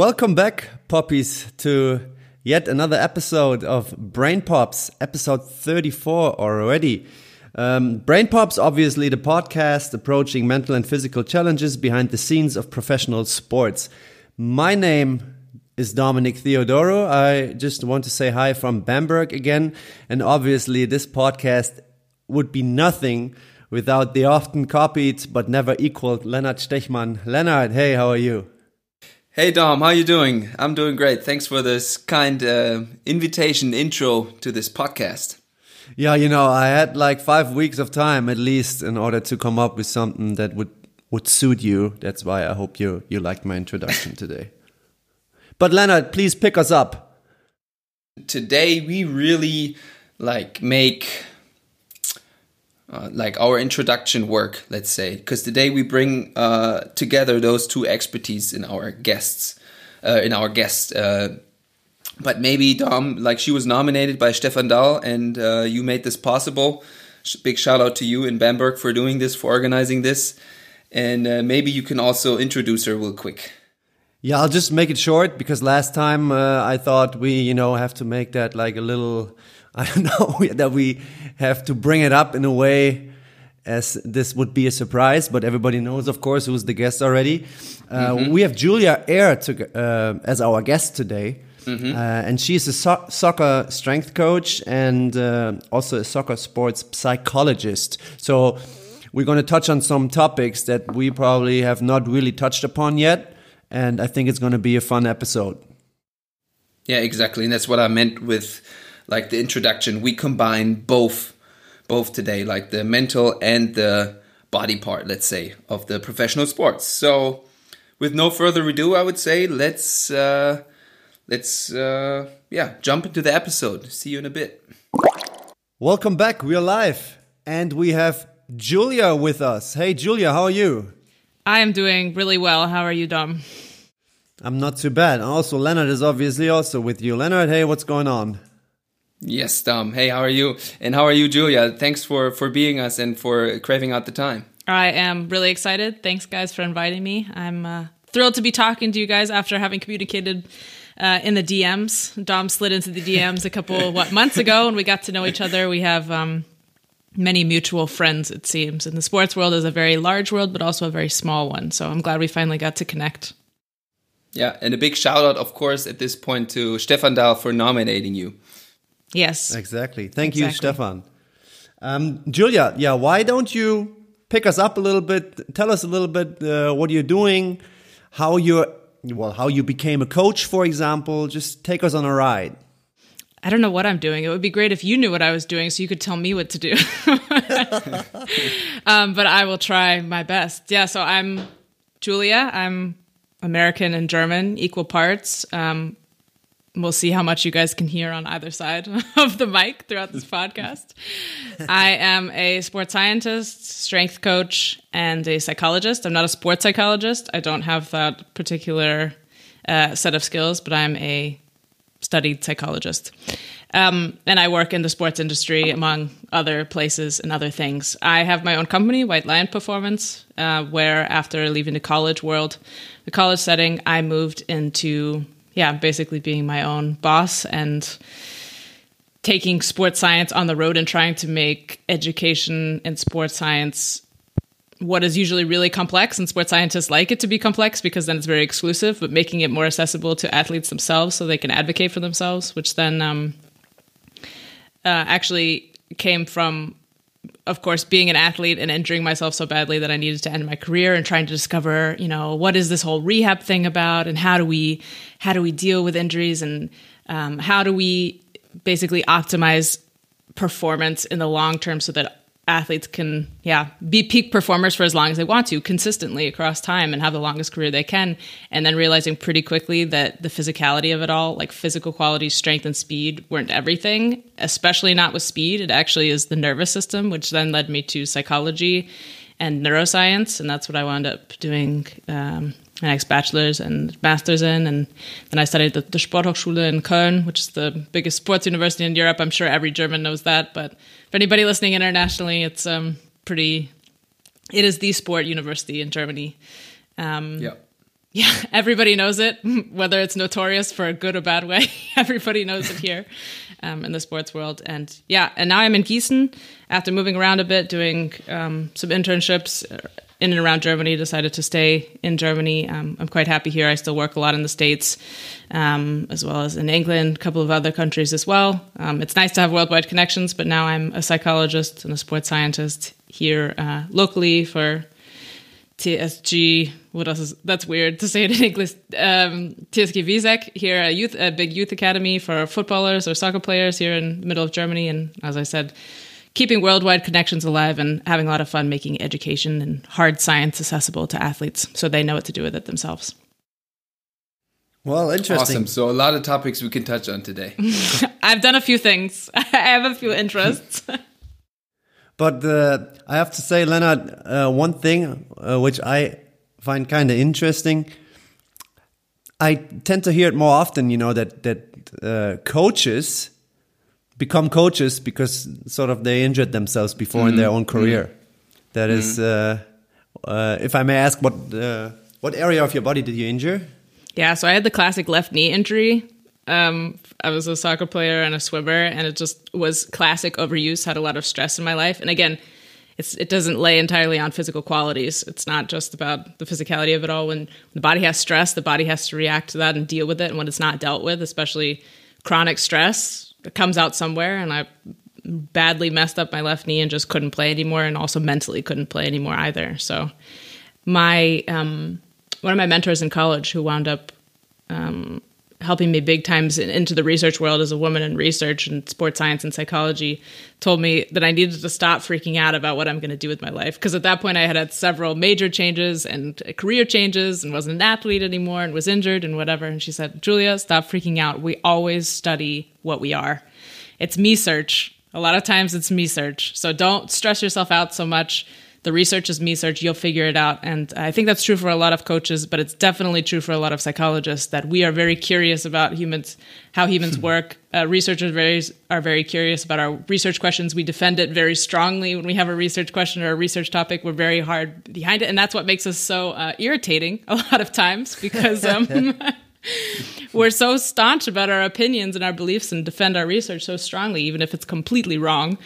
welcome back, poppies, to yet another episode of Brain Pops, episode 34 already. Um, Brain Pops, obviously, the podcast approaching mental and physical challenges behind the scenes of professional sports. My name is Dominic Theodoro. I just want to say hi from Bamberg again. And obviously, this podcast would be nothing without the often copied but never equaled Leonard Stechmann. Leonard, hey, how are you? Hey Dom, how you doing? I'm doing great. Thanks for this kind uh, invitation intro to this podcast. Yeah, you know, I had like five weeks of time at least in order to come up with something that would would suit you. That's why I hope you you liked my introduction today. But Leonard, please pick us up. Today we really like make uh, like our introduction work, let's say, because today we bring uh, together those two expertise in our guests, uh, in our guest. Uh, but maybe Dom, like she was nominated by Stefan Dahl, and uh, you made this possible. Big shout out to you in Bamberg for doing this, for organizing this, and maybe you can also introduce her real quick. Yeah, I'll just make it short because last time I thought we, you know, have to make that like a little I don't know that we have to bring it up in a way as this would be a surprise, but everybody knows, of course, who's the guest already. Uh, mm -hmm. We have Julia Eyre to, uh, as our guest today. Mm -hmm. uh, and she's a so soccer strength coach and uh, also a soccer sports psychologist. So we're going to touch on some topics that we probably have not really touched upon yet. And I think it's going to be a fun episode. Yeah, exactly. And that's what I meant with like the introduction, we combine both both today, like the mental and the body part, let's say, of the professional sports. So, with no further ado, I would say let's uh, let's uh, yeah jump into the episode. See you in a bit. Welcome back. We're live, and we have Julia with us. Hey, Julia, how are you? I am doing really well. How are you, Dom? I'm not too bad. Also, Leonard is obviously also with you. Leonard, hey, what's going on? Yes, Tom. Hey, how are you? And how are you, Julia? Thanks for for being us and for craving out the time. I am really excited. Thanks, guys, for inviting me. I'm uh, thrilled to be talking to you guys after having communicated uh, in the DMs. Dom slid into the DMs a couple what months ago, and we got to know each other. We have um, many mutual friends, it seems. And the sports world is a very large world, but also a very small one. So I'm glad we finally got to connect. Yeah, and a big shout out, of course, at this point to Stefan Dahl for nominating you. Yes. Exactly. Thank exactly. you, Stefan. Um, Julia, yeah, why don't you pick us up a little bit? Tell us a little bit uh, what you're doing, how you're, well, how you became a coach, for example. Just take us on a ride. I don't know what I'm doing. It would be great if you knew what I was doing so you could tell me what to do. um, but I will try my best. Yeah, so I'm Julia. I'm American and German, equal parts. Um, we'll see how much you guys can hear on either side of the mic throughout this podcast. I am a sports scientist, strength coach, and a psychologist. I'm not a sports psychologist. I don't have that particular uh, set of skills, but I'm a studied psychologist. Um, and I work in the sports industry, among other places and other things. I have my own company, White Lion Performance, uh, where after leaving the college world, the college setting, I moved into yeah, basically being my own boss and taking sports science on the road and trying to make education in sports science what is usually really complex and sports scientists like it to be complex because then it's very exclusive but making it more accessible to athletes themselves so they can advocate for themselves which then um, uh, actually came from of course, being an athlete and injuring myself so badly that I needed to end my career and trying to discover, you know, what is this whole rehab thing about, and how do we how do we deal with injuries, and um, how do we basically optimize performance in the long term so that athletes can yeah be peak performers for as long as they want to consistently across time and have the longest career they can and then realizing pretty quickly that the physicality of it all like physical quality strength and speed weren't everything especially not with speed. It actually is the nervous system which then led me to psychology and neuroscience and that's what i wound up doing um, my next bachelor's and master's in. And then I studied at the Sporthochschule in Köln, which is the biggest sports university in Europe. I'm sure every German knows that, but for anybody listening internationally, it's um, pretty. It is the sport university in Germany. Um, yeah. Yeah, everybody knows it, whether it's notorious for a good or bad way. everybody knows it here um, in the sports world. And yeah, and now I'm in Gießen after moving around a bit, doing um, some internships in and around Germany, decided to stay in Germany. Um, I'm quite happy here. I still work a lot in the States, um, as well as in England, a couple of other countries as well. Um, it's nice to have worldwide connections, but now I'm a psychologist and a sports scientist here uh, locally for TSG. What else is that's weird to say it in English? Um, TSG Wieseck here, a youth, a big youth academy for footballers or soccer players here in the middle of Germany. And as I said, keeping worldwide connections alive and having a lot of fun making education and hard science accessible to athletes so they know what to do with it themselves. Well, interesting. Awesome. So a lot of topics we can touch on today. I've done a few things. I have a few interests. but uh, I have to say, Leonard, uh, one thing uh, which I find kind of interesting. I tend to hear it more often. You know that that uh, coaches become coaches because sort of they injured themselves before mm. in their mm. own career. Mm. That is, mm. uh, uh, if I may ask, what uh, what area of your body did you injure? Yeah, so I had the classic left knee injury. Um, I was a soccer player and a swimmer, and it just was classic overuse. Had a lot of stress in my life, and again, it's it doesn't lay entirely on physical qualities. It's not just about the physicality of it all. When the body has stress, the body has to react to that and deal with it. And when it's not dealt with, especially chronic stress, it comes out somewhere and I badly messed up my left knee and just couldn't play anymore and also mentally couldn't play anymore either. So my um, one of my mentors in college who wound up um, helping me big times into the research world as a woman in research and sports science and psychology told me that I needed to stop freaking out about what I'm going to do with my life. Because at that point I had had several major changes and uh, career changes and wasn't an athlete anymore and was injured and whatever. And she said Julia stop freaking out. We always study what we are. It's me search. A lot of times it's me search. So don't stress yourself out so much the research is me search you'll figure it out. And i think that's true for a lot of coaches but it's definitely true for a lot of psychologists that we are very curious about humans how humans work. Uh, researchers very, are very curious about our research questions. We defend it very strongly when we have a research question or a research topic. We're very hard behind it. And that's what makes us so uh, irritating a lot of times because um, we're so staunch about our opinions and our beliefs and defend our research so strongly even if it's completely wrong.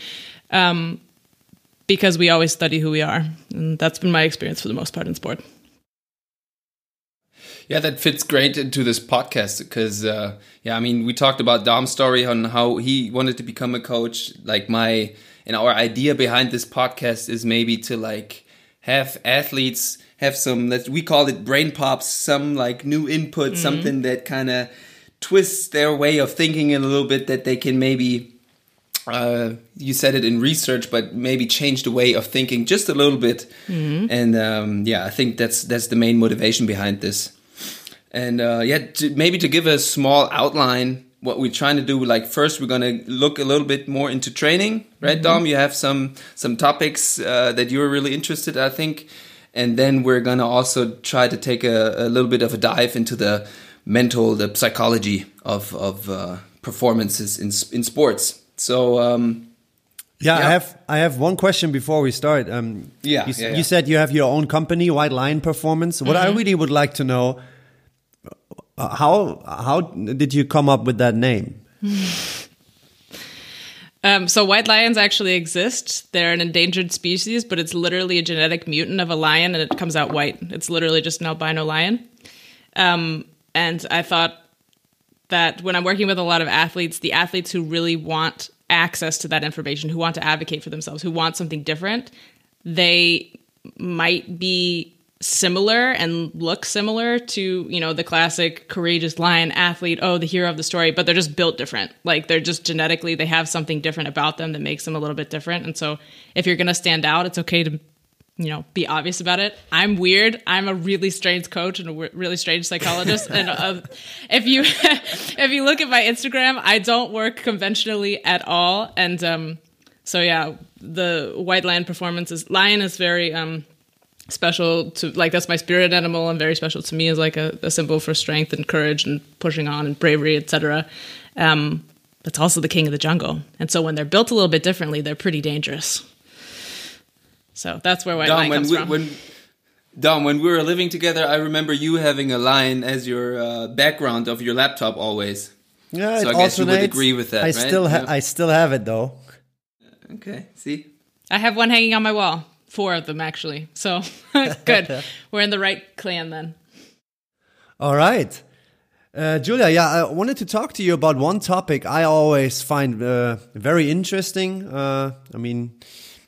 Um, because we always study who we are. And that's been my experience for the most part in sport. Yeah, that fits great into this podcast because, uh, yeah, I mean, we talked about Dom's story on how he wanted to become a coach. Like my and our idea behind this podcast is maybe to like have athletes have some that we call it brain pops, some like new input, mm -hmm. something that kind of twists their way of thinking a little bit that they can maybe uh, you said it in research, but maybe change the way of thinking just a little bit. Mm-hmm. And um, yeah, I think that's that's the main motivation behind this. And uh, yeah, to, maybe to give a small outline, what we're trying to do. Like first, we're gonna look a little bit more into training, right, mm-hmm. Dom? You have some some topics uh, that you're really interested, I think. And then we're gonna also try to take a, a little bit of a dive into the mental, the psychology of of uh, performances in in sports. So um, yeah, yeah, I have I have one question before we start. Um, yeah, you, yeah, yeah, you, said you have your own company, White Lion Performance. What mm -hmm. I mm-hmm. really would like to know uh, how how did you come up with that name? Um, so white lions actually exist. They're an endangered species, but it's literally a genetic mutant of a lion, and it comes out white. It's literally just an albino lion. Um, and I thought that when I'm working with a lot of athletes, the athletes who really want access to that information, who want to advocate for themselves, who want something different, they might be similar and look similar to you know the classic courageous lion athlete oh the hero of the story but they're just built different. Like they're just genetically they have something different about them that makes them a little bit different. And so if you're going to stand out it's okay to you know, be obvious about it. I'm weird. I'm a really strange coach and a really strange psychologist. and uh, if you if you look at my Instagram, I don't work conventionally at all. And um, so yeah, the white lion performance is lion is very um, special to like that's my spirit animal and very special to me as like a, a symbol for strength and courage and pushing on and bravery, etc. Um, that's also the king of the jungle. And so when they're built a little bit differently, they're pretty dangerous. So that's where white Dom, lion comes we, from. When, Dom, when we were living together, I remember you having a line as your uh, background of your laptop always. Yeah, So it I guess you would agree with that, I right? still, ha- Yeah. I still have it though. Okay, see? I have one hanging on my wall. Four of them, actually. So good. We're in the right clan then. All right. Uh, Julia, yeah, I wanted to talk to you about one topic I always find uh, very interesting. Uh, I mean,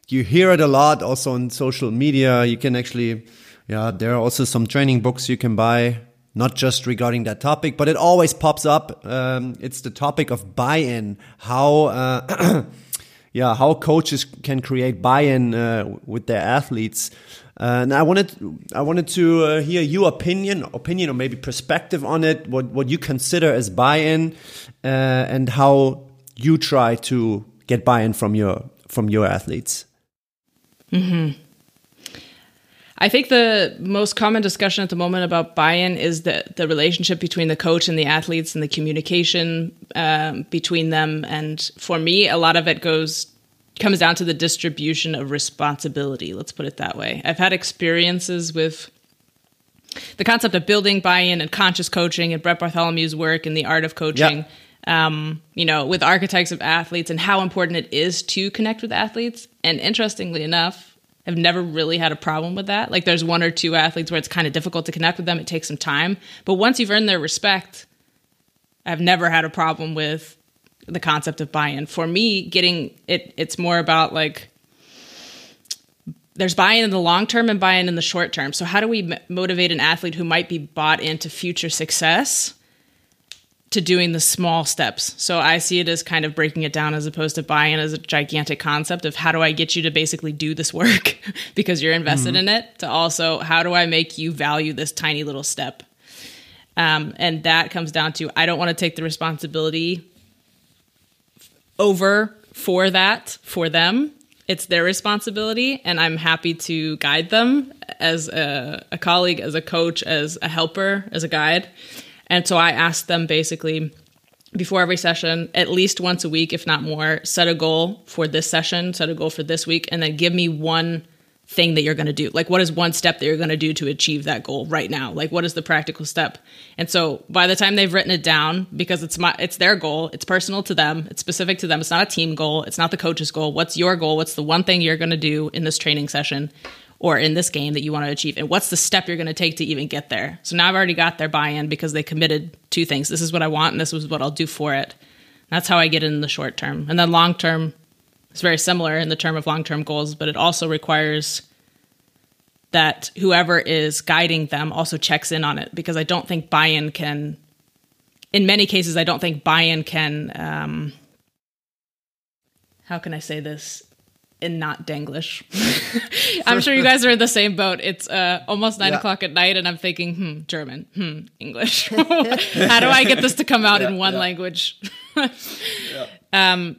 you hear it a lot also on social media. You can actually, yeah, there are also some training books you can buy, not just regarding that topic, but it always pops up. Um, it's the topic of buy-in, how, uh, yeah, how coaches can create buy-in uh, with their athletes. Uh, and I wanted, I wanted to uh, hear your opinion, opinion or maybe perspective on it. What what you consider as buy-in, uh, and how you try to get buy-in from your from your athletes. I think the most common discussion at the moment about buy-in is the the relationship between the coach and the athletes and the communication um, between them. And for me, a lot of it goes comes down to the distribution of responsibility. Let's put it that way. I've had experiences with the concept of building buy-in and conscious coaching and Brett Bartholomew's work and the art of coaching. Um, you know, with archetypes of athletes and how important it is to connect with athletes. And interestingly enough, I've never really had a problem with that. Like there's one or two athletes where it's kind of difficult to connect with them. It takes some time. But once you've earned their respect, I've never had a problem with the concept of buy-in. For me, getting it it's more about like there's buy-in in the long term and buy-in in the short term. So how do we m- motivate an athlete who might be bought into future success to doing the small steps? So I see it as kind of breaking it down as opposed to buy-in as a gigantic concept of how do I get you to basically do this work because you're invested in it to also how do I make you value this tiny little step? Um, and that comes down to I don't want to take the responsibility over for that for them. It's their responsibility, and I'm happy to guide them as a, a colleague, as a coach, as a helper, as a guide. And so I ask them basically before every session, at least once a week, if not more, set a goal for this session, set a goal for this week, and then give me one thing that you're going to do. Like, what is one step that you're going to do to achieve that goal right now? Like, what is the practical step? And so, by the time they've written it down, because it's my, it's their goal, it's personal to them, it's specific to them. It's not a team goal, it's not the coach's goal. What's your goal? What's the one thing you're going to do in this training session? Or in this game that you want to achieve, and what's the step you're going to take to even get there? So now I've already got their buy-in because they committed two things. This is what I want, and this is what I'll do for it. That's how I get in the short term, and then long term, it's very similar in the term of long term goals, but it also requires that whoever is guiding them also checks in on it because I don't think buy in can, in many cases, I don't think buy in can, um, how can I say this? In not Denglish. I'm sure you guys are in the same boat. It's uh, almost nine Yeah. o'clock at night, and I'm thinking, hmm, German, hmm, English. How do I get this to come out in one language? um,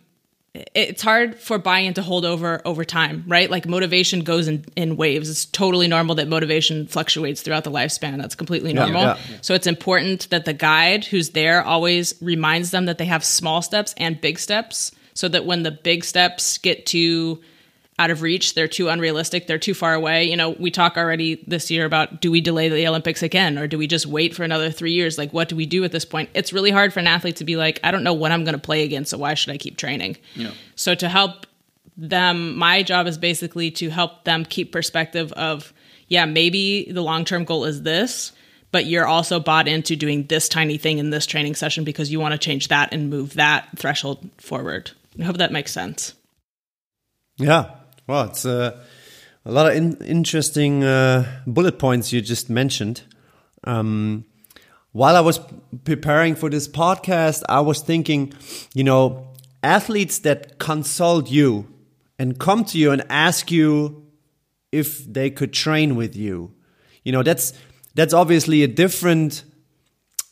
it's hard for buy-in to hold over over time, right? Like motivation goes in, in waves. It's totally normal that motivation fluctuates throughout the lifespan. That's completely normal. yeah. So it's important that the guide who's there always reminds them that they have small steps and big steps so that when the big steps get too out of reach, they're too unrealistic, they're too far away. You know, we talk already this year about do we delay the Olympics again or do we just wait for another 3 years? Like what do we do at this point? It's really hard for an athlete to be like, I don't know when I'm going to play again, so why should I keep training? Yeah. So to help them, my job is basically to help them keep perspective of, yeah, maybe the long term goal is this, but you're also bought into doing this tiny thing in this training session because you want to change that and move that threshold forward. I hope that makes sense. Yeah. Well, it's uh, a lot of in- interesting uh, bullet points you just mentioned. Um, while I was preparing for this podcast, I was thinking, you know, athletes that consult you and come to you and ask you if they could train with you. You know, that's that's obviously a different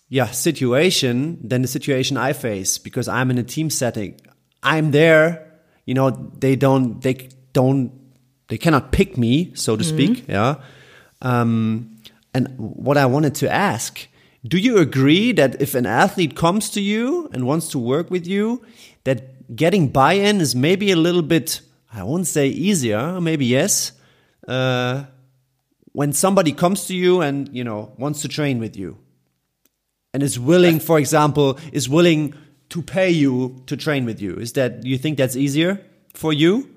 yeah situation than the situation I face because I'm in a team setting. I'm there, you know, they don't they don't they cannot pick me, so to speak, yeah. Um, and what I wanted to ask, do you agree that if an athlete comes to you and wants to work with you, that getting buy-in is maybe a little bit I won't say easier, maybe yes. Uh, when somebody comes to you and you know wants to train with you and is willing for example is willing to pay you to train with you? Is that you think that's easier for you?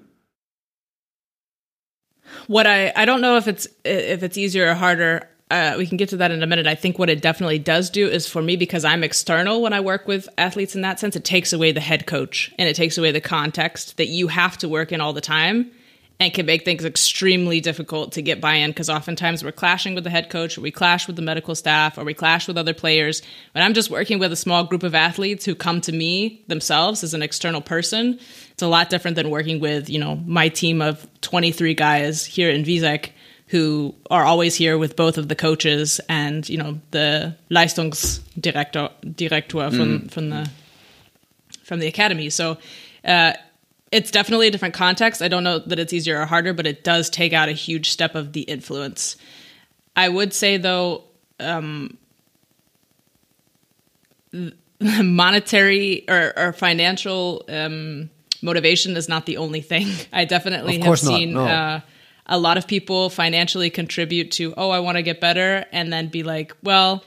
What i i don't know if it's if it's easier or harder. Uh, we can get to that in a minute. I think what it definitely does do is for me, because I'm external when I work with athletes in that sense, it takes away the head coach and it takes away the context that you have to work in all the time and can make things extremely difficult to get buy-in because oftentimes we're clashing with the head coach or we clash with the medical staff or we clash with other players. When i'm just working with a small group of athletes who come to me themselves as an external person. It's a lot different than working with you know my team of 23 guys here in Wieseck who are always here with both of the coaches and you know the Leistungsdirektor director from mm. from the from the academy. So uh, it's definitely a different context. I don't know that it's easier or harder, but it does take out a huge step of the influence. I would say though, um, monetary or, or financial um, motivation is not the only thing. I definitely have seen no. uh, a lot of people financially contribute to, oh, I want to get better, and then be like, well,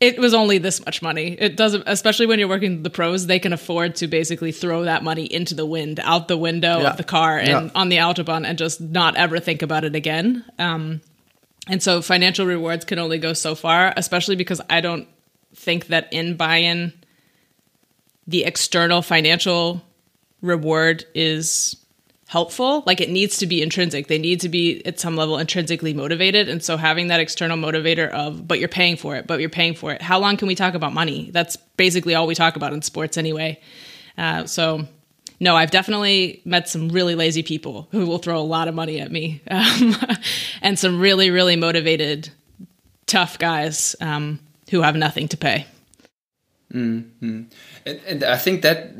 it was only this much money. It doesn't, especially when you're working the pros, they can afford to basically throw that money into the wind, out the window yeah. of the car and yeah. on the autobahn and just not ever think about it again. Um, and so financial rewards can only go so far, especially because I don't think that in buy in, the external financial reward is helpful. Like it needs to be intrinsic. They need to be at some level intrinsically motivated. And so having that external motivator of, but you're paying for it, but you're paying for it. How long can we talk about money? That's basically all we talk about in sports anyway. Uh, so no, I've definitely met some really lazy people who will throw a lot of money at me, um, and some really, really motivated, tough guys um, who have nothing to pay. Mm-hmm. And, and I think that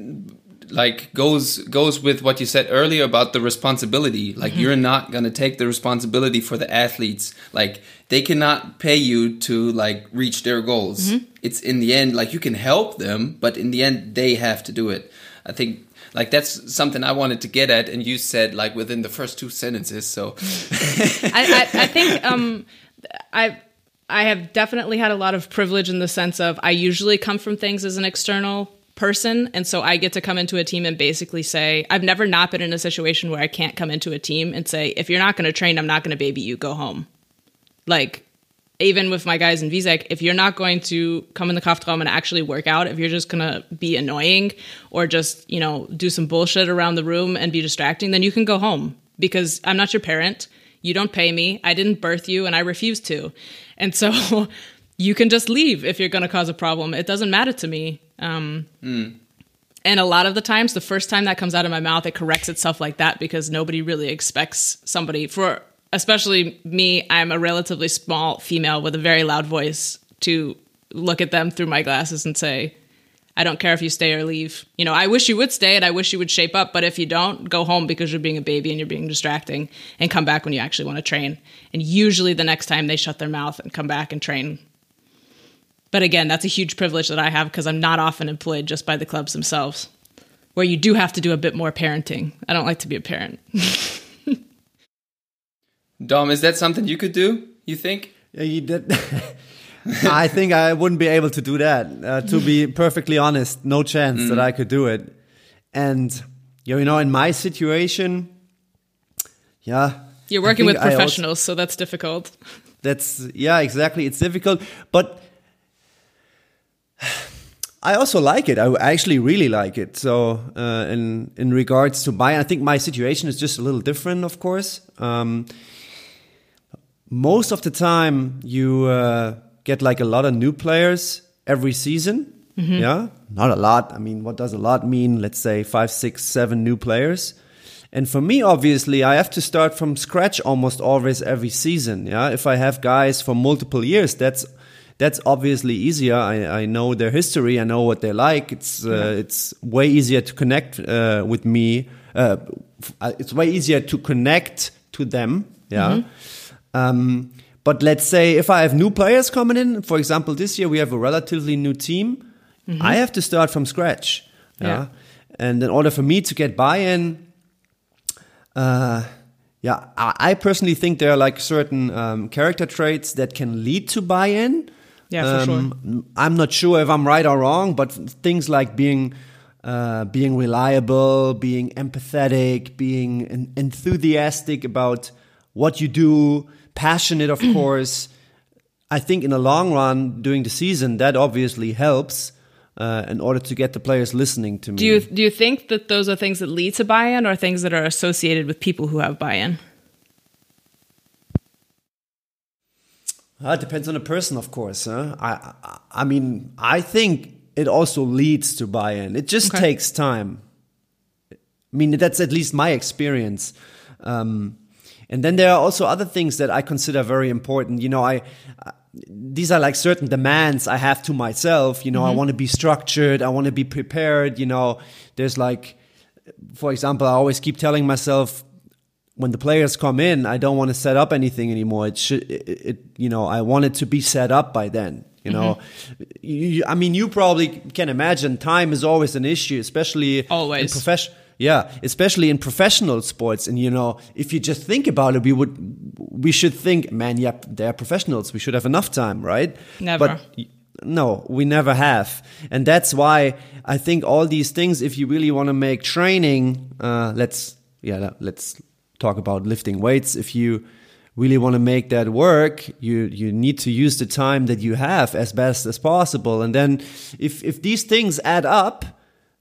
like goes goes with what you said earlier about the responsibility. Like mm-hmm. you're not going to take the responsibility for the athletes. Like they cannot pay you to like reach their goals. Mm-hmm. it's in the end like you can help them but in the end they have to do it. I think like that's something i wanted to get at and you said like within the first two sentences so. I, I, I think um i I have definitely had a lot of privilege in the sense of I usually come from things as an external person. And so I get to come into a team and basically say, I've never not been in a situation where I can't come into a team and say, if you're not going to train, I'm not going to baby you, go home. Like, even with my guys in Wieseck, if you're not going to come in the Kraftraum and actually work out, if you're just going to be annoying or just, you know, do some bullshit around the room and be distracting, then you can go home because I'm not your parent. You don't pay me. I didn't birth you and I refuse to. And so you can just leave if you're going to cause a problem. It doesn't matter to me. Um, mm. And a lot of the times, the first time that comes out of my mouth, it corrects itself like that because nobody really expects somebody, for especially me, I'm a relatively small female with a very loud voice, to look at them through my glasses and say, I don't care if you stay or leave. You know, I wish you would stay and I wish you would shape up, but if you don't, go home because you're being a baby and you're being distracting and come back when you actually want to train. And usually the next time they shut their mouth and come back and train but again, that's a huge privilege that I have because I'm not often employed just by the clubs themselves, where you do have to do a bit more parenting. I don't like to be a parent. Dom, is that something you could do? You think? Yeah, you did. I think I wouldn't be able to do that. Uh, to be perfectly honest, no chance mm. that I could do it. And you know, in my situation, yeah, you're working with professionals, also, so that's difficult. That's yeah, exactly. It's difficult, but I also like it. I actually really like it. So, uh, in in regards to buy-in, I think my situation is just a little different. Of course, um, most of the time you uh, get like a lot of new players every season. Mm -hmm. Yeah, not a lot. I mean, what does a lot mean? Let's say five, six, seven new players. And for me, obviously, I have to start from scratch almost always every season. Yeah, if I have guys for multiple years, that's that's obviously easier. I, I know their history. I know what they like. It's uh, yeah. it's way easier to connect uh, with me. Uh, uh it's way easier to connect to them. Yeah. Mm -hmm. um, but let's say if I have new players coming in, for example, this year we have a relatively new team. Mm -hmm. I have to start from scratch. Yeah. yeah. And in order for me to get buy-in, uh, yeah, I, I personally think there are like certain um, character traits that can lead to buy-in. Yeah, for sure. Um, I'm not sure if I'm right or wrong, but things like being uh, being reliable, being empathetic, being en- enthusiastic about what you do, passionate, of course. I think in the long run, during the season, that obviously helps uh, in order to get the players listening to me. Do you do you think that those are things that lead to buy-in, or things that are associated with people who have buy-in? Uh, it depends on the person, of course. Huh? I, I, I mean, I think it also leads to buy-in. It just Okay. takes time. I mean, that's at least my experience. Um, and then there are also other things that I consider very important. You know, I, I these are like certain demands I have to myself. You know, I want to be structured. I want to be prepared. You know, there's like, for example, I always keep telling myself when the players come in, I don't want to set up anything anymore. It should, it, it you know, I want it to be set up by then. You know, you, you- I mean, you probably can imagine time is always an issue, especially Always. in profession. Yeah, especially in professional sports. And you know, if you just think about it, we would, we should think, man, yeah, they're professionals. We should have enough time, right? Never. But no, we never have. And that's why I think all these things, if you really want to make training, uh, let's, yeah, let's talk about lifting weights. If you really want to make that work, you, you need to use the time that you have as best as possible. And then if, if these things add up,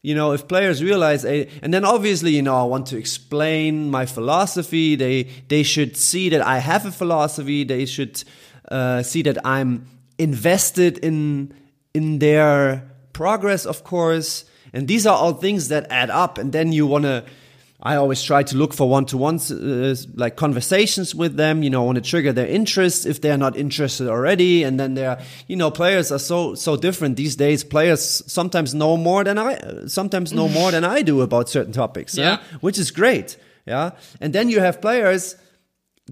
you know, if players realize, eh, and then obviously, you know, I want to explain my philosophy. They they should see that I have a philosophy. They should uh, see that I'm invested in in their progress, of course. And these are all things that add up. And then you want to. I always try to look for one-to-ones, uh, like conversations with them. You know, want to trigger their interest if they're not interested already. And then they're, you know, players are so so different these days. Players sometimes know more than I, sometimes know more than I do about certain topics. Yeah. which is great. Yeah, and then you have players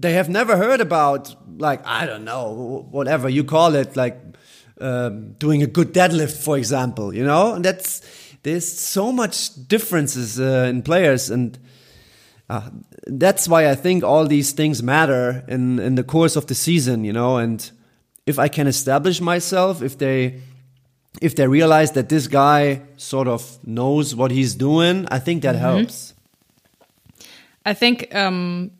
they have never heard about like I don't know whatever you call it like um, doing a good deadlift for example you know and that's there's so much differences uh, in players and uh, that's why I think all these things matter in in the course of the season you know and if I can establish myself if they if they realize that this guy sort of knows what he's doing I think that helps. I think um,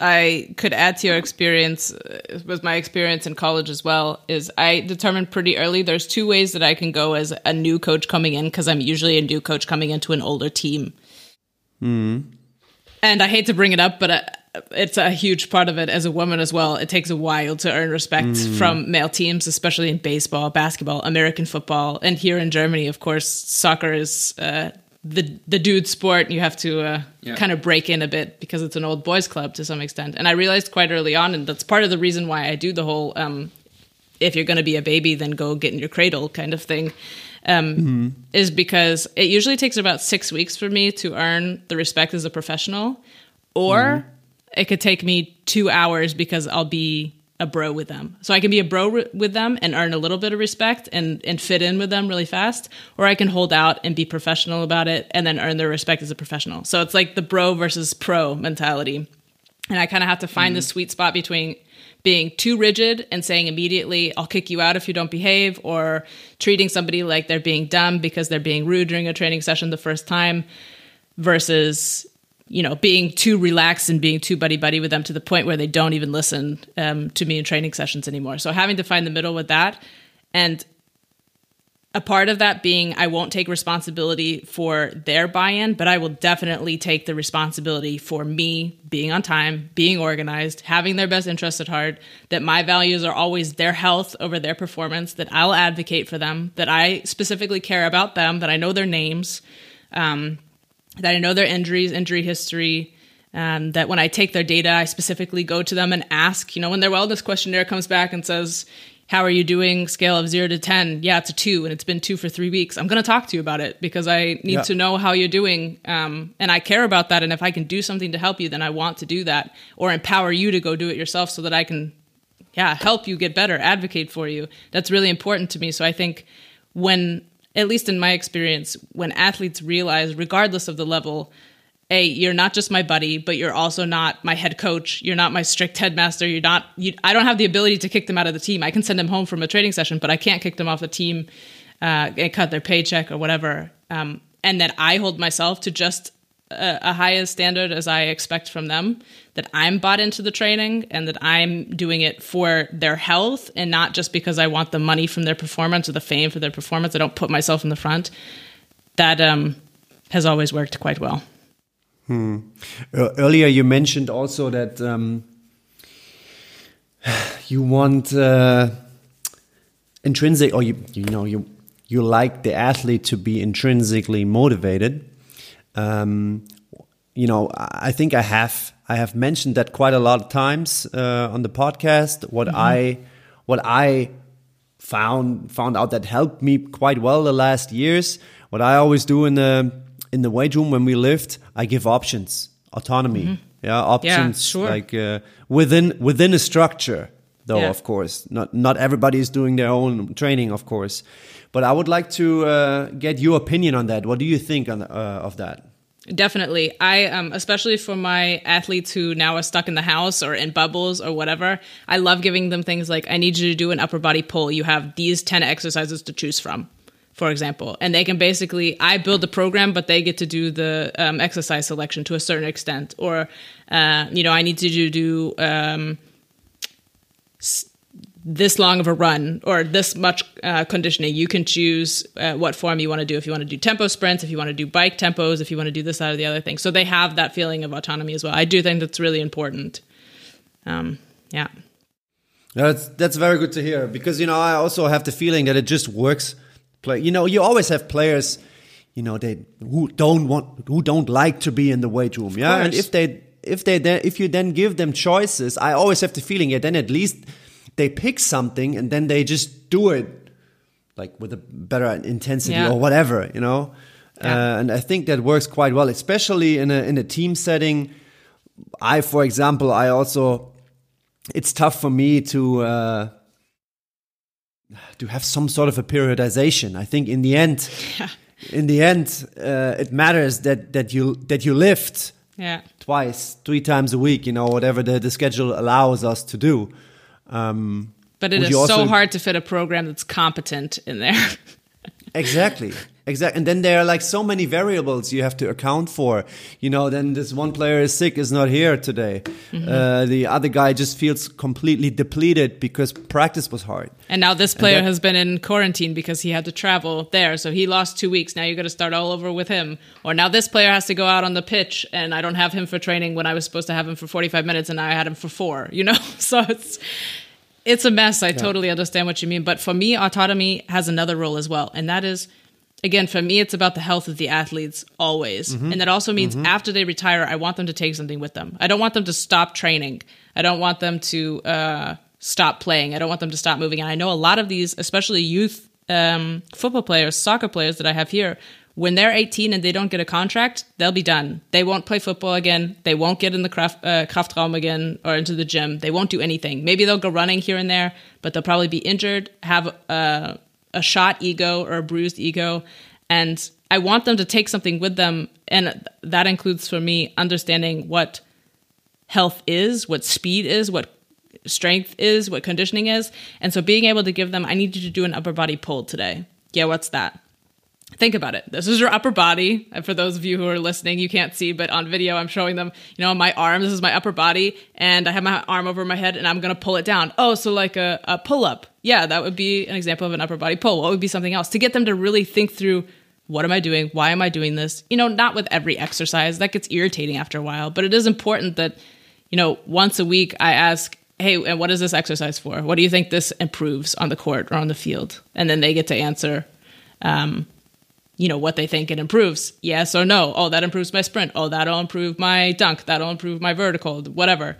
I could add to your experience uh, with my experience in college as well. Is I determined pretty early there's two ways that I can go as a new coach coming in because I'm usually a new coach coming into an older team. And I hate to bring it up, but uh, it's a huge part of it as a woman as well. It takes a while to earn respect from male teams, especially in baseball, basketball, American football, and here in Germany, of course, soccer is uh, the the dude sport. You have to uh, Yeah. kind of break in a bit because it's an old boys club to some extent. And I realized quite early on, and that's part of the reason why I do the whole um, if you're going to be a baby, then go get in your cradle kind of thing. Um, Is because it usually takes about six weeks for me to earn the respect as a professional, or it could take me two hours because I'll be a bro with them. So I can be a bro ri- with them and earn a little bit of respect and, and fit in with them really fast, or I can hold out and be professional about it and then earn their respect as a professional. So it's like the bro versus pro mentality. And I kind of have to find the mm-hmm. sweet spot between being too rigid and saying immediately, I'll kick you out if you don't behave, or treating somebody like they're being dumb because they're being rude during a training session the first time, versus, you know, being too relaxed and being too buddy buddy with them to the point where they don't even listen um, to me in training sessions anymore. So having to find the middle with that. And a part of that being I won't take responsibility for their buy-in, but I will definitely take the responsibility for me being on time, being organized, having their best interests at heart, that my values are always their health over their performance, that I'll advocate for them, that I specifically care about them, that I know their names, um, that I know their injuries, injury history, um, that when I take their data, I specifically go to them and ask, you know, when their wellness questionnaire comes back and says, how are you doing? Scale of 0 to 10 yeah it's a 2 and it's been 2 for 3 weeks. I'm going to talk to you about it because i need Yeah. to know how you're doing um, and i care about that and if i can do something to help you then i want to do that or empower you to go do it yourself so that i can yeah help you get better advocate for you. That's really important to me. So i think when at least in my experience when athletes realize regardless of the level hey, you're not just my buddy, but you're also not my head coach. You're not my strict headmaster. You're not. You, I don't have the ability to kick them out of the team. I can send them home from a training session, but I can't kick them off the team uh, and cut their paycheck or whatever. Um, and that I hold myself to just a, a highest standard as I expect from them. That I'm bought into the training and that I'm doing it for their health and not just because I want the money from their performance or the fame for their performance. I don't put myself in the front. That um, has always worked quite well. Hmm. Earlier, you mentioned also that um, you want uh, intrinsic, or you you know you you like the athlete to be intrinsically motivated. Um, you know, I think I have I have mentioned that quite a lot of times uh, on the podcast. What mm -hmm. I what I found found out that helped me quite well the last years. What I always do in the in the weight room when we lift, I give options, autonomy. Mm -hmm. Yeah, options yeah, sure. like uh, within within a structure, though. Yeah. Of course, not not everybody is doing their own training, of course. But I would like to uh, get your opinion on that. What do you think on, uh, of that? Definitely. I um especially for my athletes who now are stuck in the house or in bubbles or whatever, I love giving them things like I need you to do an upper body pull. You have these 10 exercises to choose from for example. And they can basically, I build the program, but they get to do the um, exercise selection to a certain extent. Or, uh, you know, I need you to do, do um, this long of a run or this much uh, conditioning. You can choose uh, what form you want to do. If you want to do tempo sprints, if you want to do bike tempos, if you want to do this, that, or the other thing. So they have that feeling of autonomy as well. I do think that's really important. Um, yeah. That's that's very good to hear because you know I also have the feeling that it just works play. You know, you always have players, you know, they who don't want, who don't like to be in the weight room. Yeah, and if they, if they, then, if you then give them choices, I always have the feeling, yeah, then at least they pick something and then they just do it, like with a better intensity yeah. or whatever, you know. Yeah. Uh, and I think that works quite well, especially in a in a team setting. I, for example, I also, it's tough for me to. Uh, to have some sort of a periodization. I think in the end, yeah. in the end, uh, it matters that that you that you lift yeah. Twice, three times a week. You know, whatever the, the schedule allows us to do. Um, but it is so hard to fit a program that's competent in there. exactly. Exactly. And then there are like so many variables you have to account for. You know, then this one player is sick, is not here today. Mm -hmm. uh, the other guy just feels completely depleted because practice was hard. And now this player that, has been in quarantine because he had to travel there. So he lost two weeks. Now you got to start all over with him. Or now this player has to go out on the pitch and I don't have him for training when I was supposed to have him for 45 minutes and now I had him for four, you know? so it's, it's a mess. I yeah. totally understand what you mean. But for me, autonomy has another role as well. And that is, again, for me, it's about the health of the athletes always. Mm-hmm. And that also means mm-hmm. after they retire, I want them to take something with them. I don't want them to stop training. I don't want them to uh, stop playing. I don't want them to stop moving. And I know a lot of these, especially youth um, football players, soccer players that I have here, when they're 18 and they don't get a contract, they'll be done. They won't play football again. They won't get in the craft, uh, Kraftraum again or into the gym. They won't do anything. Maybe they'll go running here and there, but they'll probably be injured, have uh, a shot ego or a bruised ego. And I want them to take something with them. And that includes for me understanding what health is, what speed is, what strength is, what conditioning is. And so being able to give them, I need you to do an upper body pull today. Yeah, what's that? Think about it. This is your upper body. And for those of you who are listening, you can't see, but on video, I'm showing them, you know, my arm. This is my upper body. And I have my arm over my head and I'm going to pull it down. Oh, so like a, a pull up. Yeah, that would be an example of an upper body pull. What would be something else? To get them to really think through what am I doing? Why am I doing this? You know, not with every exercise. That gets irritating after a while, but it is important that, you know, once a week I ask, hey, and what is this exercise for? What do you think this improves on the court or on the field? And then they get to answer. Um, you know what they think it improves. Yes or no. Oh that improves my sprint. Oh that'll improve my dunk. That'll improve my vertical whatever.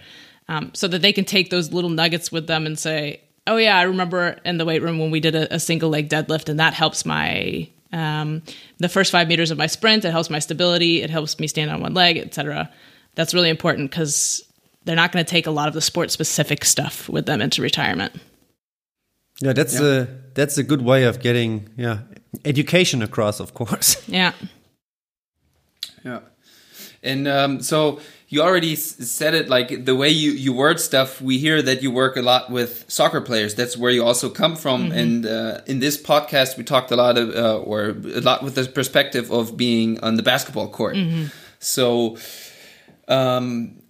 Um, so that they can take those little nuggets with them and say oh yeah i remember in the weight room when we did a, a single leg deadlift and that helps my um, the first five meters of my sprint. It helps my stability. It helps me stand on one leg etc that's really important because they're not going to take a lot of the sport specific stuff with them into retirement. Yeah that's yeah. a that's a good way of getting yeah education across, of course. Yeah. Yeah. And um, so you already said it like the way you, you word stuff we hear that you work a lot with soccer players that's where you also come from mm-hmm. and uh, in this podcast we talked a lot of uh, or a lot with the perspective of being on the basketball court mm-hmm. so um,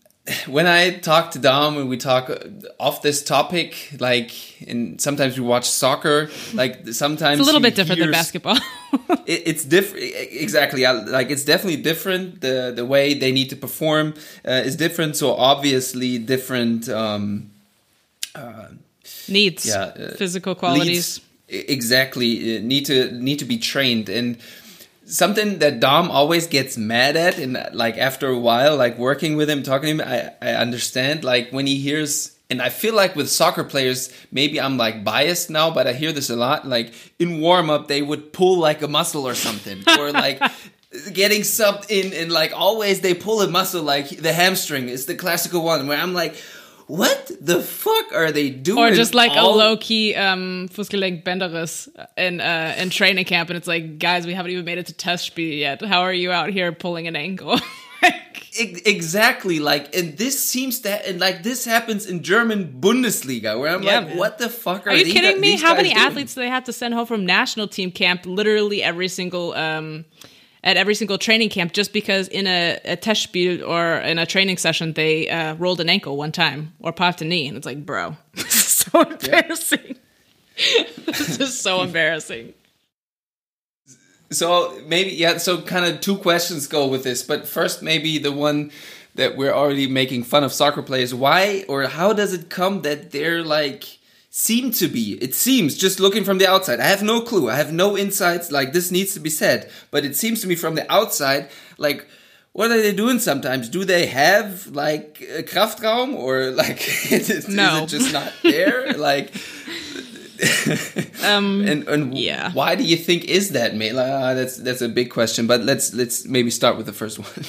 when I talk to Dom and we talk off this topic, like, and sometimes we watch soccer, like sometimes it's a little bit different than basketball. it, it's different, exactly. Like it's definitely different. The the way they need to perform uh, is different. So obviously different um, uh, needs, yeah, uh, physical qualities. Leads, exactly, uh, need to need to be trained and something that Dom always gets mad at, and like after a while, like working with him, talking to him, I, I understand. Like when he hears, and I feel like with soccer players, maybe I'm like biased now, but I hear this a lot. Like in warm up, they would pull like a muscle or something, or like. getting subbed in and like always they pull a muscle like the hamstring is the classical one where I'm like what the fuck are they doing? Or just like all- a low key um, Fußgelenkbänderriss in uh, in training camp, and it's like, guys, we haven't even made it to Testspiel yet. How are you out here pulling an ankle? exactly like and this seems to and like this happens in german bundesliga where i'm yeah, like man. what the fuck are, are you kidding me how many doing? athletes do they have to send home from national team camp literally every single um at every single training camp just because in a, a test Testspiel or in a training session they uh, rolled an ankle one time or popped a knee and it's like bro this is so embarrassing yeah. this is so embarrassing so maybe yeah so kind of two questions go with this but first maybe the one that we're already making fun of soccer players why or how does it come that they're like seem to be. It seems, just looking from the outside. I have no clue. I have no insights. Like, this needs to be said. But it seems to me from the outside, like, what are they doing sometimes? Do they have, like, a Kraftraum? Or, like, is, no. is it just not there? like, um, and and yeah. why do you think is that, mate? Uh, that's that's a big question. But let's let's maybe start with the first one.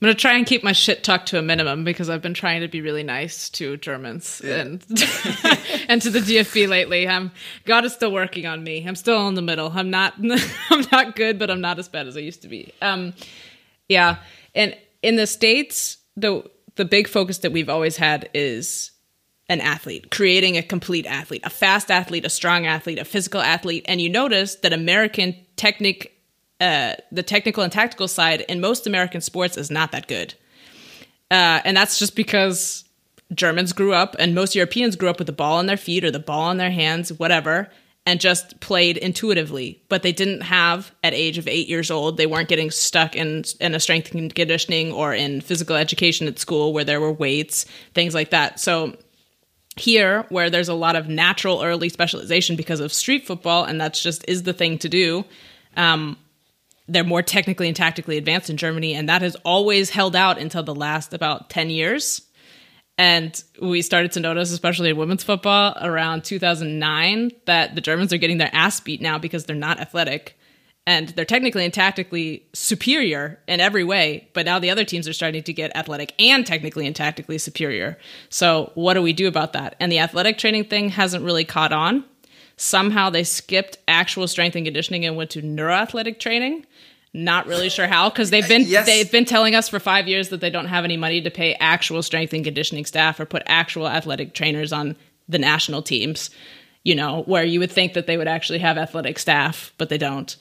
I'm gonna try and keep my shit talk to a minimum because I've been trying to be really nice to Germans yeah. and and to the DFB lately. I'm God is still working on me. I'm still in the middle. I'm not I'm not good, but I'm not as bad as I used to be. Um, yeah, and in the states, the the big focus that we've always had is an athlete, creating a complete athlete, a fast athlete, a strong athlete, a physical athlete. And you notice that American technique uh, the technical and tactical side in most American sports is not that good. Uh, and that's just because Germans grew up and most Europeans grew up with the ball on their feet or the ball in their hands, whatever, and just played intuitively. But they didn't have, at age of eight years old, they weren't getting stuck in, in a strength and conditioning or in physical education at school where there were weights, things like that. So here, where there's a lot of natural early specialization because of street football, and that's just is the thing to do. Um, they're more technically and tactically advanced in Germany, and that has always held out until the last about 10 years. And we started to notice, especially in women's football around 2009, that the Germans are getting their ass beat now because they're not athletic. And they're technically and tactically superior in every way, but now the other teams are starting to get athletic and technically and tactically superior. So, what do we do about that? And the athletic training thing hasn't really caught on. Somehow they skipped actual strength and conditioning and went to neuroathletic training. Not really sure how because they've been yes. they've been telling us for five years that they don't have any money to pay actual strength and conditioning staff or put actual athletic trainers on the national teams. You know, where you would think that they would actually have athletic staff, but they don't.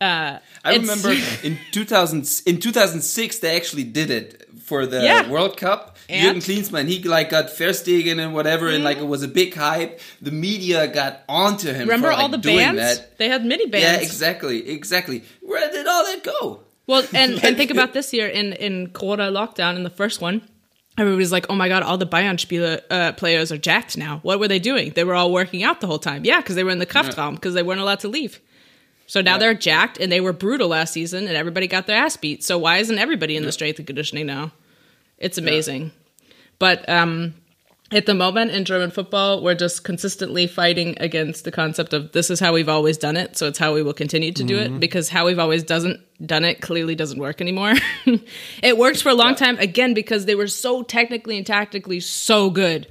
Uh, I remember in 2000 in 2006 they actually did it for the yeah. World Cup. And? Jürgen Klinsmann, he like got Verstegen and whatever, and like it was a big hype. The media got onto him. Remember for, like, all the bands? That. They had mini bands. Yeah, exactly, exactly. Where did all that go? Well, and and think about this year in in Corona lockdown in the first one. Everybody's like, "Oh my god, all the Bayern uh, players are jacked now. What were they doing? They were all working out the whole time. Yeah, because they were in the Kraftraum because they weren't allowed to leave. So now they're jacked and they were brutal last season and everybody got their ass beat. So why isn't everybody in yeah. the strength and conditioning now? It's amazing. Yeah. But um, at the moment in German football, we're just consistently fighting against the concept of this is how we've always done it, so it's how we will continue to do mm-hmm. it because how we've always doesn't done it clearly doesn't work anymore. it worked for a long yeah. time again because they were so technically and tactically so good.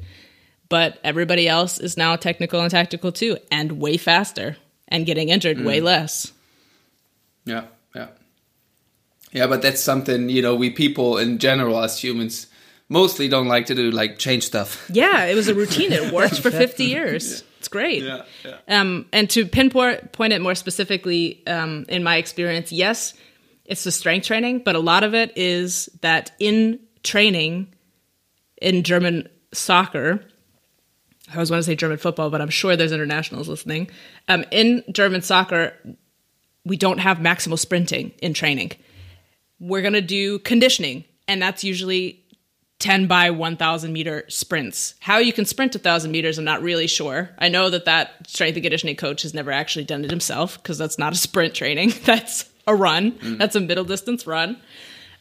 But everybody else is now technical and tactical too and way faster and getting injured mm. way less. Yeah, yeah. Yeah, but that's something you know we people in general as humans mostly don't like to do, like change stuff. Yeah, it was a routine. It worked for 50 years. It's great. Yeah, yeah. Um, and to pinpoint point it more specifically, um, in my experience, yes, it's the strength training, but a lot of it is that in training in German soccer, I always want to say German football, but I'm sure there's internationals listening. Um, in German soccer, we don't have maximal sprinting in training. We're going to do conditioning, and that's usually 10 by 1000 meter sprints. How you can sprint a 1000 meters, I'm not really sure. I know that that strength and conditioning coach has never actually done it himself because that's not a sprint training. That's a run, mm. that's a middle distance run.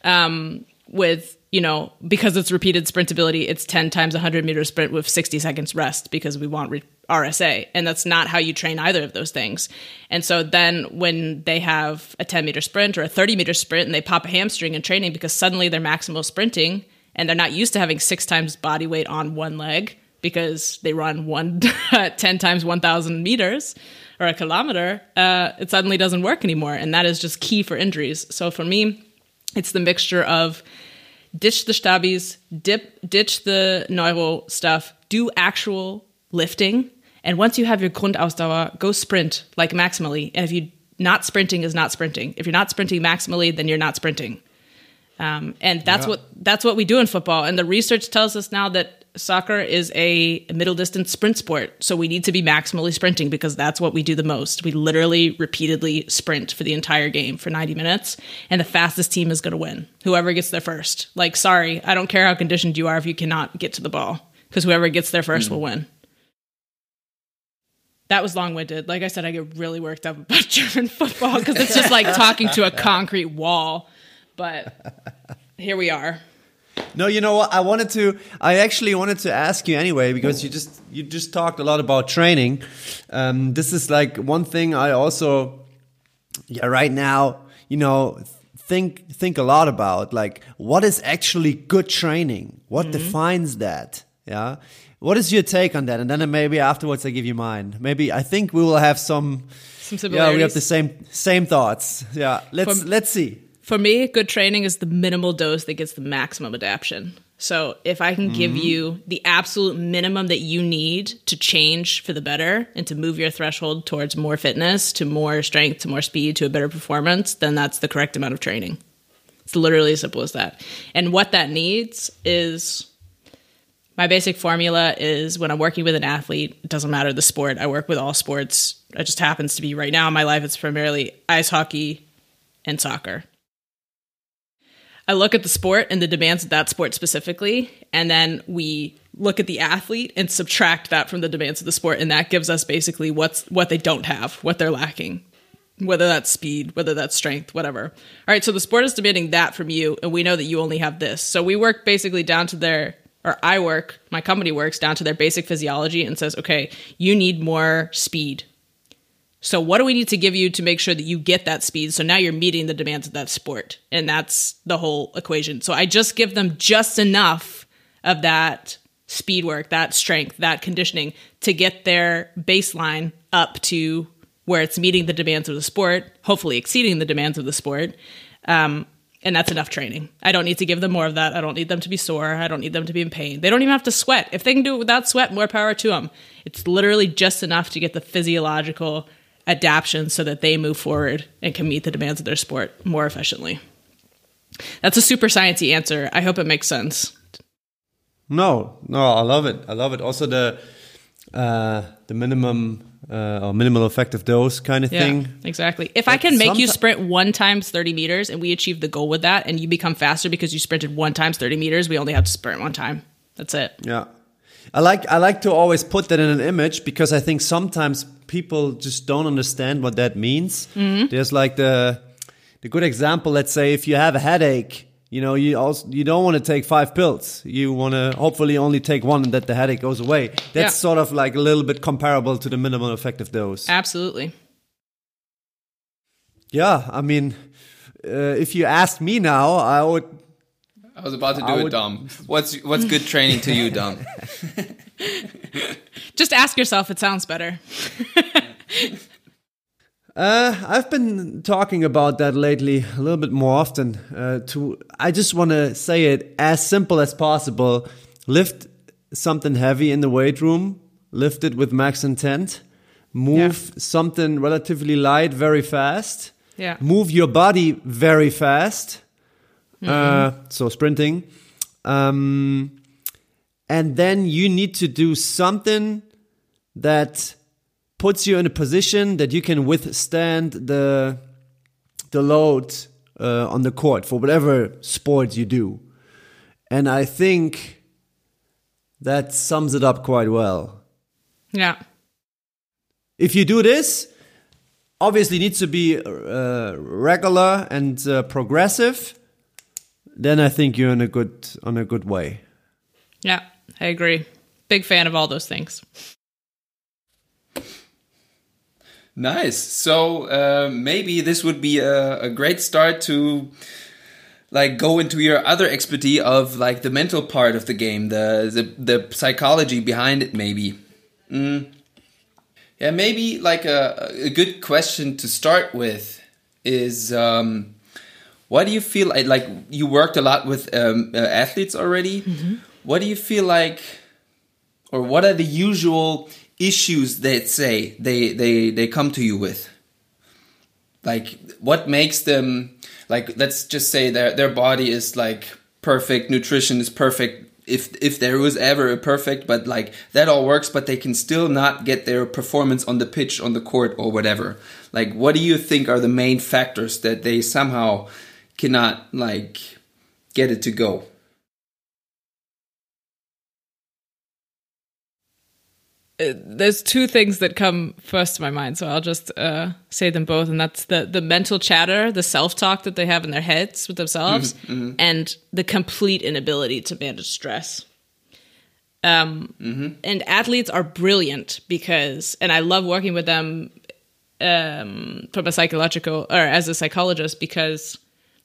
Um, with, you know, because it's repeated sprintability, it's 10 times 100 meter sprint with 60 seconds rest because we want re- RSA. And that's not how you train either of those things. And so then when they have a 10 meter sprint or a 30 meter sprint and they pop a hamstring in training because suddenly they're maximal sprinting and they're not used to having six times body weight on one leg because they run one 10 times 1000 meters or a kilometer uh, it suddenly doesn't work anymore and that is just key for injuries so for me it's the mixture of ditch the stabbies, dip ditch the neuro stuff do actual lifting and once you have your grundausdauer go sprint like maximally and if you not sprinting is not sprinting if you're not sprinting maximally then you're not sprinting um, and that's yeah. what that's what we do in football. And the research tells us now that soccer is a middle distance sprint sport. So we need to be maximally sprinting because that's what we do the most. We literally repeatedly sprint for the entire game for 90 minutes, and the fastest team is going to win. Whoever gets there first. Like, sorry, I don't care how conditioned you are if you cannot get to the ball because whoever gets there first mm. will win. That was long winded. Like I said, I get really worked up about German football because it's just like talking to a concrete wall but here we are. No, you know what? I wanted to. I actually wanted to ask you anyway because you just you just talked a lot about training. Um, this is like one thing I also, yeah, right now, you know, think think a lot about. Like, what is actually good training? What mm -hmm. defines that? Yeah. What is your take on that? And then maybe afterwards I give you mine. Maybe I think we will have some. Some similarities. Yeah, we have the same same thoughts. Yeah. Let's From, let's see for me, good training is the minimal dose that gets the maximum adaptation. So if I can mm-hmm. give you the absolute minimum that you need to change for the better and to move your threshold towards more fitness, to more strength, to more speed, to a better performance, then that's the correct amount of training. It's literally as simple as that. And what that needs is my basic formula is when I'm working with an athlete, it doesn't matter the sport. I work with all sports. It just happens to be right now in my life, it's primarily ice hockey and soccer. I look at the sport and the demands of that sport specifically, and then we look at the athlete and subtract that from the demands of the sport, and that gives us basically what's what they don't have, what they're lacking, whether that's speed, whether that's strength, whatever. All right, so the sport is demanding that from you, and we know that you only have this. So we work basically down to their or I work, my company works down to their basic physiology and says, okay, you need more speed so, what do we need to give you to make sure that you get that speed? So now you're meeting the demands of that sport. And that's the whole equation. So, I just give them just enough of that speed work, that strength, that conditioning to get their baseline up to where it's meeting the demands of the sport, hopefully exceeding the demands of the sport. Um, and that's enough training. I don't need to give them more of that. I don't need them to be sore. I don't need them to be in pain. They don't even have to sweat. If they can do it without sweat, more power to them. It's literally just enough to get the physiological adaptation so that they move forward and can meet the demands of their sport more efficiently. That's a super sciencey answer. I hope it makes sense. No, no, I love it. I love it. Also the uh, the minimum uh, or minimal effective dose kind of yeah, thing. Exactly. If I can make you sprint one times 30 meters and we achieve the goal with that and you become faster because you sprinted one times 30 meters, we only have to sprint one time. That's it. Yeah. I like I like to always put that in an image because I think sometimes people just don't understand what that means. Mm-hmm. There's like the the good example. Let's say if you have a headache, you know, you also you don't want to take five pills. You want to hopefully only take one, and that the headache goes away. That's yeah. sort of like a little bit comparable to the minimal effective dose. Absolutely. Yeah, I mean, uh, if you asked me now, I would I was about to do I it, would... Dom. What's what's good training to you, Dom? Just ask yourself. It sounds better. Uh, I've been talking about that lately a little bit more often. Uh, to I just want to say it as simple as possible. Lift something heavy in the weight room. Lift it with max intent. Move Yeah. something relatively light very fast. Yeah. Move your body very fast. Uh, so sprinting. Um, and then you need to do something that puts you in a position that you can withstand the the load uh, on the court for whatever sport you do. And I think that sums it up quite well. Yeah. If you do this, obviously needs to be uh, regular and uh, progressive. Then I think you're in a good on a good way. Yeah. I agree. Big fan of all those things. Nice. So uh, maybe this would be a, a great start to like go into your other expertise of like the mental part of the game, the the, the psychology behind it. Maybe. Mm. Yeah, maybe like a, a good question to start with is um, what do you feel like? Like you worked a lot with um, uh, athletes already. What do you feel like, or what are the usual issues that say they they they come to you with? Like what makes them like? Let's just say their their body is like perfect, nutrition is perfect. If if there was ever a perfect, but like that all works, but they can still not get their performance on the pitch, on the court, or whatever. Like, what do you think are the main factors that they somehow cannot like get it to go? there's two things that come first to my mind, so I'll just uh, say them both, and that's the the mental chatter, the self talk that they have in their heads with themselves, and the complete inability to manage stress. Um, and athletes are brilliant because, and I love working with them um, from a psychological or as a psychologist because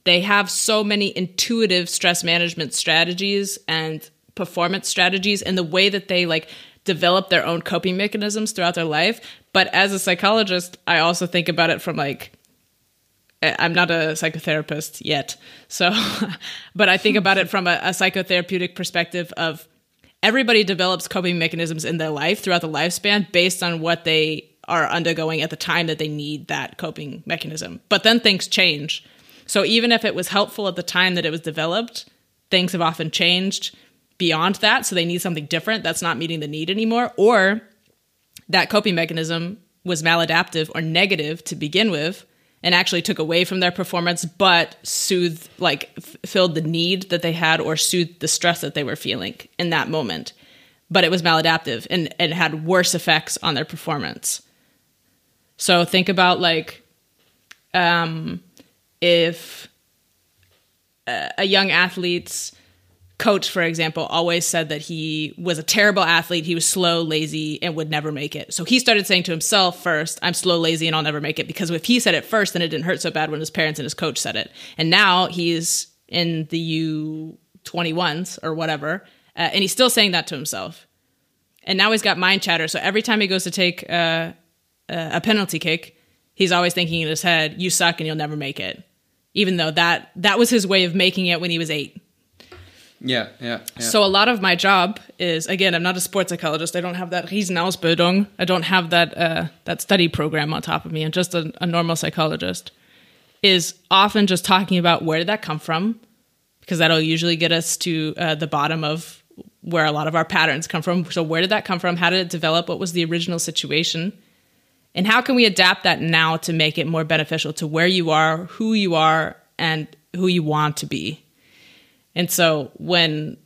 they have so many intuitive stress management strategies and performance strategies and the way that they like develop their own coping mechanisms throughout their life but as a psychologist i also think about it from like i'm not a psychotherapist yet so but i think about it from a, a psychotherapeutic perspective of everybody develops coping mechanisms in their life throughout the lifespan based on what they are undergoing at the time that they need that coping mechanism. But then things change. So even if it was helpful at the time that it was developed, things have often changed beyond that. So they need something different that's not meeting the need anymore. Or that coping mechanism was maladaptive or negative to begin with and actually took away from their performance but soothed like f- filled the need that they had or soothed the stress that they were feeling in that moment but it was maladaptive and it had worse effects on their performance so think about like um if a a young athlete's coach, for example, always said that he was a terrible athlete. He was slow, lazy, and would never make it. So he started saying to himself first, I'm slow, lazy, and I'll never make it. Because if he said it first, then it didn't hurt so bad when his parents and his coach said it. And now he's in the U21s or whatever, uh, and he's still saying that to himself. And now he's got mind chatter. So every time he goes to take uh, a penalty kick, he's always thinking in his head, "You suck and you'll never make it." Even though that that was his way of making it when he was eight. Yeah, yeah. yeah. So a lot of my job is again, I'm not a sports psychologist. I don't have that Riesenausbildung. I don't have that uh, that study program on top of me. I'm just a, a normal psychologist. Is often just talking about where did that come from, because that'll usually get us to uh, the bottom of where a lot of our patterns come from. So where did that come from? How did it develop? What was the original situation? And how can we adapt that now to make it more beneficial to where you are, who you are, and who you want to be? And so when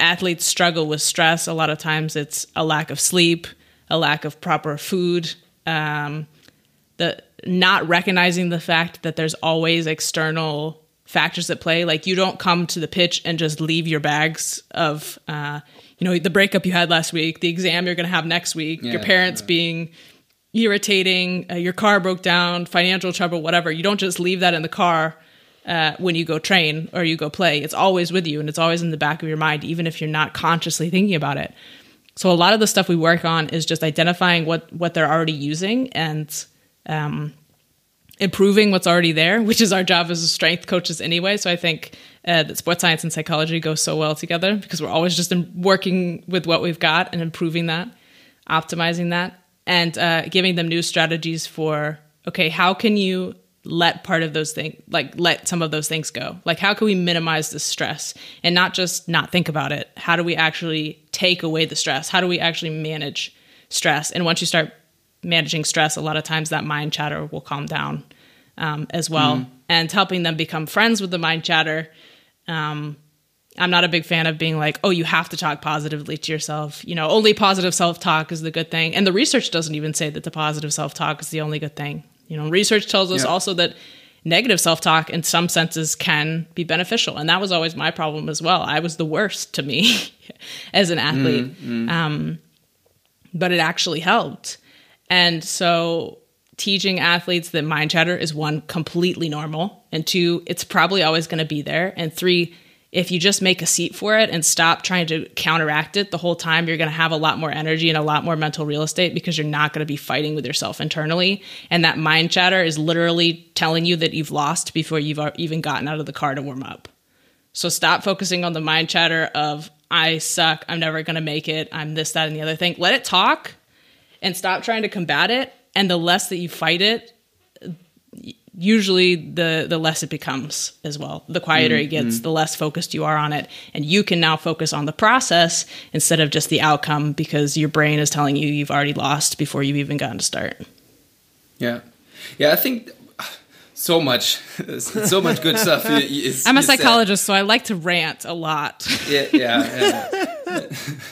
athletes struggle with stress, a lot of times it's a lack of sleep, a lack of proper food, um, the not recognizing the fact that there's always external factors at play. Like you don't come to the pitch and just leave your bags of, uh, you know, the breakup you had last week, the exam you're going to have next week, your parents yeah. being irritating, uh, your car broke down, financial trouble, whatever. You don't just leave that in the car uh, when you go train or you go play. It's always with you and it's always in the back of your mind, even if you're not consciously thinking about it. So a lot of the stuff we work on is just identifying what what they're already using and um, improving what's already there, which is our job as strength coaches anyway. So I think uh, that sports science and psychology go so well together because we're always just in working with what we've got and improving that, optimizing that, and uh, giving them new strategies for okay, how can you let part of those things like let some of those things go? Like how can we minimize the stress and not just not think about it? How do we actually take away the stress? How do we actually manage stress? And once you start managing stress a lot of times that mind chatter will calm down um, as well. Mm. and helping them become friends with the mind chatter um, i'm not a big fan of being like oh you have to talk positively to yourself you know only positive self-talk is the good thing and the research doesn't even say that the positive self-talk is the only good thing you know, research tells us yeah. also that negative self talk in some senses can be beneficial. And that was always my problem as well. I was the worst to me as an athlete. Mm, mm. Um, but it actually helped. And so teaching athletes that mind chatter is one, completely normal, and two, it's probably always going to be there, and three, if you just make a seat for it and stop trying to counteract it the whole time, you're going to have a lot more energy and a lot more mental real estate because you're not going to be fighting with yourself internally. And that mind chatter is literally telling you that you've lost before you've uh, even gotten out of the car to warm up. So stop focusing on the mind chatter of, I suck, I'm never going to make it, I'm this, that, and the other thing. Let it talk and stop trying to combat it. And the less that you fight it, usually the the less it becomes as well the quieter mm-hmm. it gets mm-hmm. the less focused you are on it and you can now focus on the process instead of just the outcome because your brain is telling you you've already lost before you've even gotten to start yeah yeah i think so much so much good stuff is, i'm a psychologist so i like to rant a lot yeah yeah, yeah.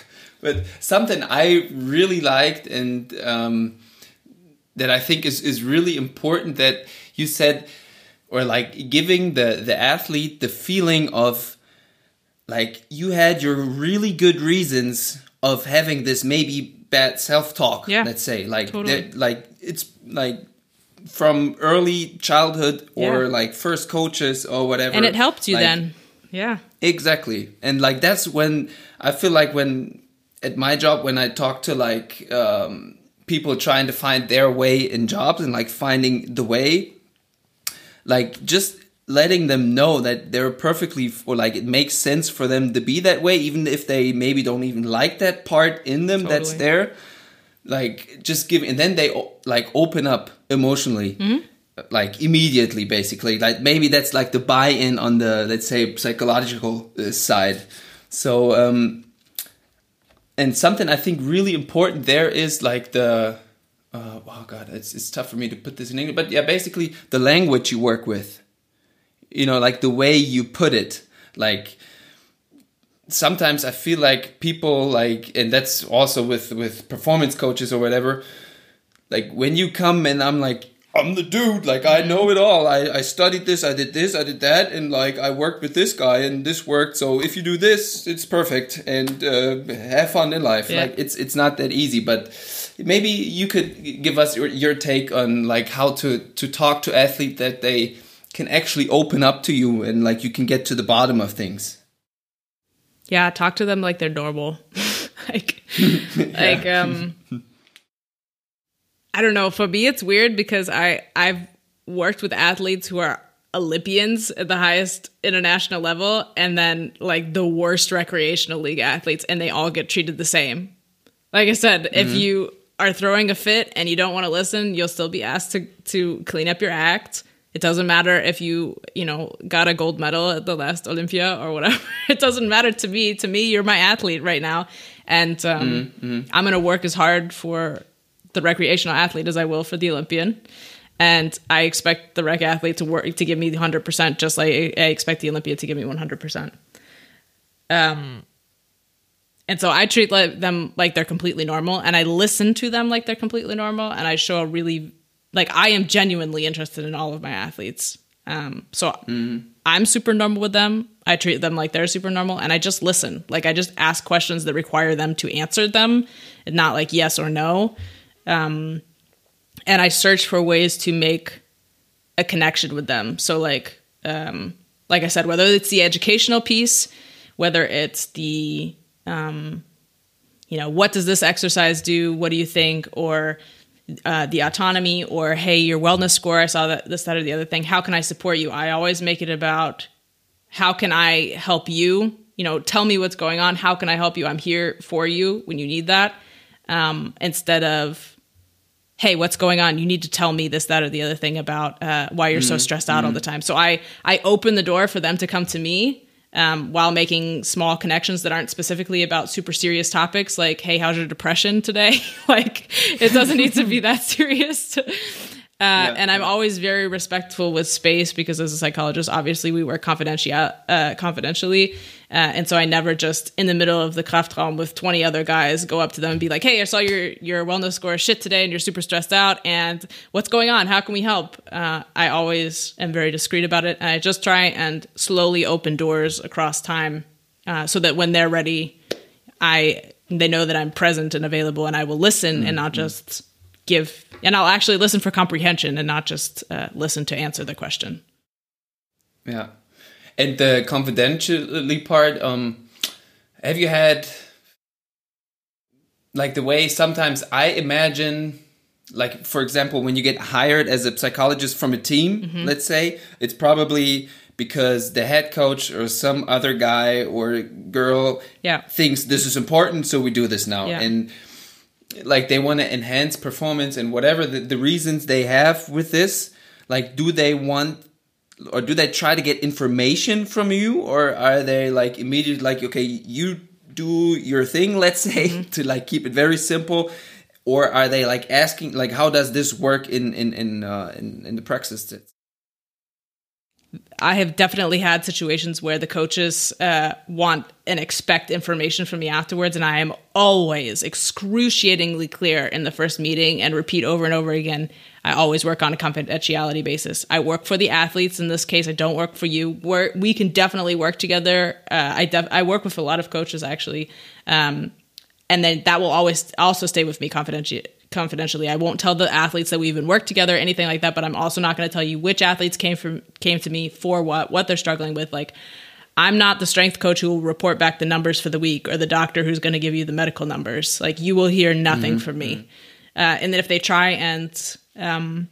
but something i really liked and um, that i think is, is really important that you said or like giving the the athlete the feeling of like you had your really good reasons of having this maybe bad self-talk yeah, let's say. Like totally. like it's like from early childhood or yeah. like first coaches or whatever and it helped you like, then. Yeah. Exactly. And like that's when i feel like when at my job when i talk to like um, people trying to find their way in jobs and like finding the way like just letting them know that they're perfectly or like it makes sense for them to be that way even if they maybe don't even like that part in them totally. that's there like just give and then they like open up emotionally mm-hmm. like immediately basically like maybe that's like the buy-in on the let's say psychological uh, side so um and something i think really important there is like the uh, oh god, it's it's tough for me to put this in English, but yeah, basically the language you work with, you know, like the way you put it, like sometimes I feel like people like, and that's also with with performance coaches or whatever, like when you come and I'm like. I'm the dude, like I know it all. I, I studied this, I did this, I did that, and like I worked with this guy and this worked. So if you do this, it's perfect and uh, have fun in life. Yeah. Like it's it's not that easy, but maybe you could give us your, your take on like how to to talk to athlete that they can actually open up to you and like you can get to the bottom of things. Yeah talk to them like they're normal. Like like um i don't know. For me it's weird because i i've worked with athletes who are olympians at the highest international level and then like the worst recreational league athletes and they all get treated the same. Like i said mm-hmm. if you are throwing a fit and you don't want to listen, you'll still be asked to to clean up your act. It doesn't matter if you, you know, got a gold medal at the last Olympia or whatever. It doesn't matter to me. To me, you're my athlete right now, and um, mm-hmm. I'm going to work as hard for the recreational athlete as I will for the Olympian. And I expect the rec athlete to work to give me 100%, just like I expect the Olympia to give me 100%. Um, and so I treat like, them like they're completely normal and I listen to them like they're completely normal and I show a really like I am genuinely interested in all of my athletes. Um, so mm-hmm. I'm super normal with them. I treat them like they're super normal and I just listen. Like I just ask questions that require them to answer them and not like yes or no. Um, and I search for ways to make a connection with them. So like um, like I said, whether it's the educational piece, whether it's the um, you know, what does this exercise do? What do you think? Or uh, the autonomy or hey your wellness score i saw that this that or the other thing. How can i support you? I always make it about how can i help you? You know tell me what's going on. How can i help you? I'm here for you when you need that. Um, instead of hey what's going on? You need to tell me this that or the other thing about uh, why you're so stressed out all the time. So i i open the door for them to come to me um, while making small connections that aren't specifically about super serious topics like hey how's your depression today? Like it doesn't need to be that serious uh, and I'm always very respectful with space because as a psychologist, obviously we work confidential, uh, confidentially. Uh, and so I never just in the middle of the Kraftraum with 20 other guys go up to them and be like, Hey, I saw your, your wellness score is shit today and you're super stressed out. And what's going on? How can we help? Uh, I always am very discreet about it. And I just try and slowly open doors across time uh, so that when they're ready, I, they know that I'm present and available and I will listen and not just give and I'll actually listen for comprehension and not just uh, listen to answer the question. Yeah, and the confidentially part. Um, have you had like the way sometimes I imagine, like for example, when you get hired as a psychologist from a team, mm-hmm. let's say, it's probably because the head coach or some other guy or girl yeah. thinks this is important, so we do this now. Yeah. And like they want to enhance performance and whatever the, the reasons they have with this like do they want or do they try to get information from you? Or are they like immediately like okay you do your thing let's say mm-hmm. to like keep it very simple? Or are they like asking like how does this work in in in uh, in, in the practice I have definitely had situations where the coaches uh, want and expect information from me afterwards, and I am always excruciatingly clear in the first meeting and repeat over and over again. I always work on a confidentiality basis. I work for the athletes in this case. I don't work for you. We're, we can definitely work together. Uh, I def- I work with a lot of coaches actually, um, and then that will always also stay with me confidentially confidentially. I won't tell the athletes that we even worked together, anything like that. But I'm also not going to tell you which athletes came from came to me for what, what they're struggling with. Like, I'm not the strength coach who will report back the numbers for the week, or the doctor who's going to give you the medical numbers. Like, you will hear nothing mm-hmm. from me. Uh, and then if they try and um,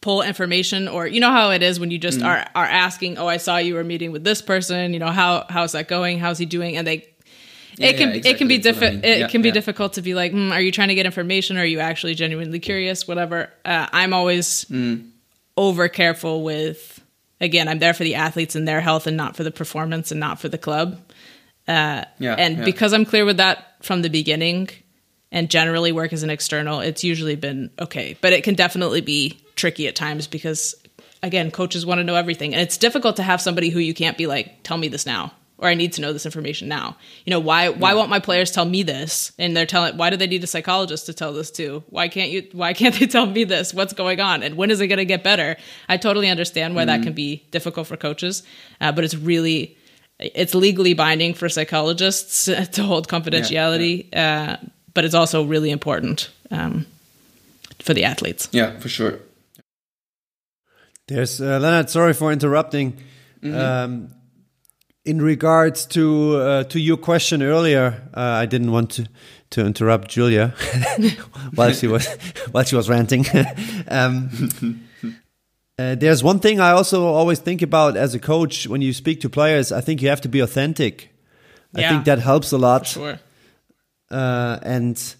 pull information, or you know how it is when you just mm-hmm. are are asking, "Oh, I saw you were meeting with this person. You know how how's that going? How's he doing?" And they it can yeah, exactly. it can be difficult. I mean. It yeah, can be yeah. difficult to be like, mm, are you trying to get information? Or are you actually genuinely curious? Whatever. Uh, I'm always mm. over careful with. Again, I'm there for the athletes and their health, and not for the performance, and not for the club. Uh, yeah, and because I'm clear with that from the beginning, and generally work as an external, it's usually been okay. But it can definitely be tricky at times because, again, coaches want to know everything, and it's difficult to have somebody who you can't be like, tell me this now or I need to know this information now. You know, why why yeah. won't my players tell me this? And they're telling why do they need a psychologist to tell this to? Why can't you why can't they tell me this? What's going on? And when is it going to get better? I totally understand why mm-hmm. that can be difficult for coaches, uh, but it's really it's legally binding for psychologists to hold confidentiality, yeah, yeah. Uh, but it's also really important um, for the athletes. Yeah, for sure. There's uh, Leonard. Sorry for interrupting. Mm-hmm. Um, in regards to uh, to your question earlier, uh, I didn't want to to interrupt Julia while she was while she was ranting. um, uh, there's one thing I also always think about as a coach when you speak to players. I think you have to be authentic. Yeah, I think that helps a lot. sure. Uh, and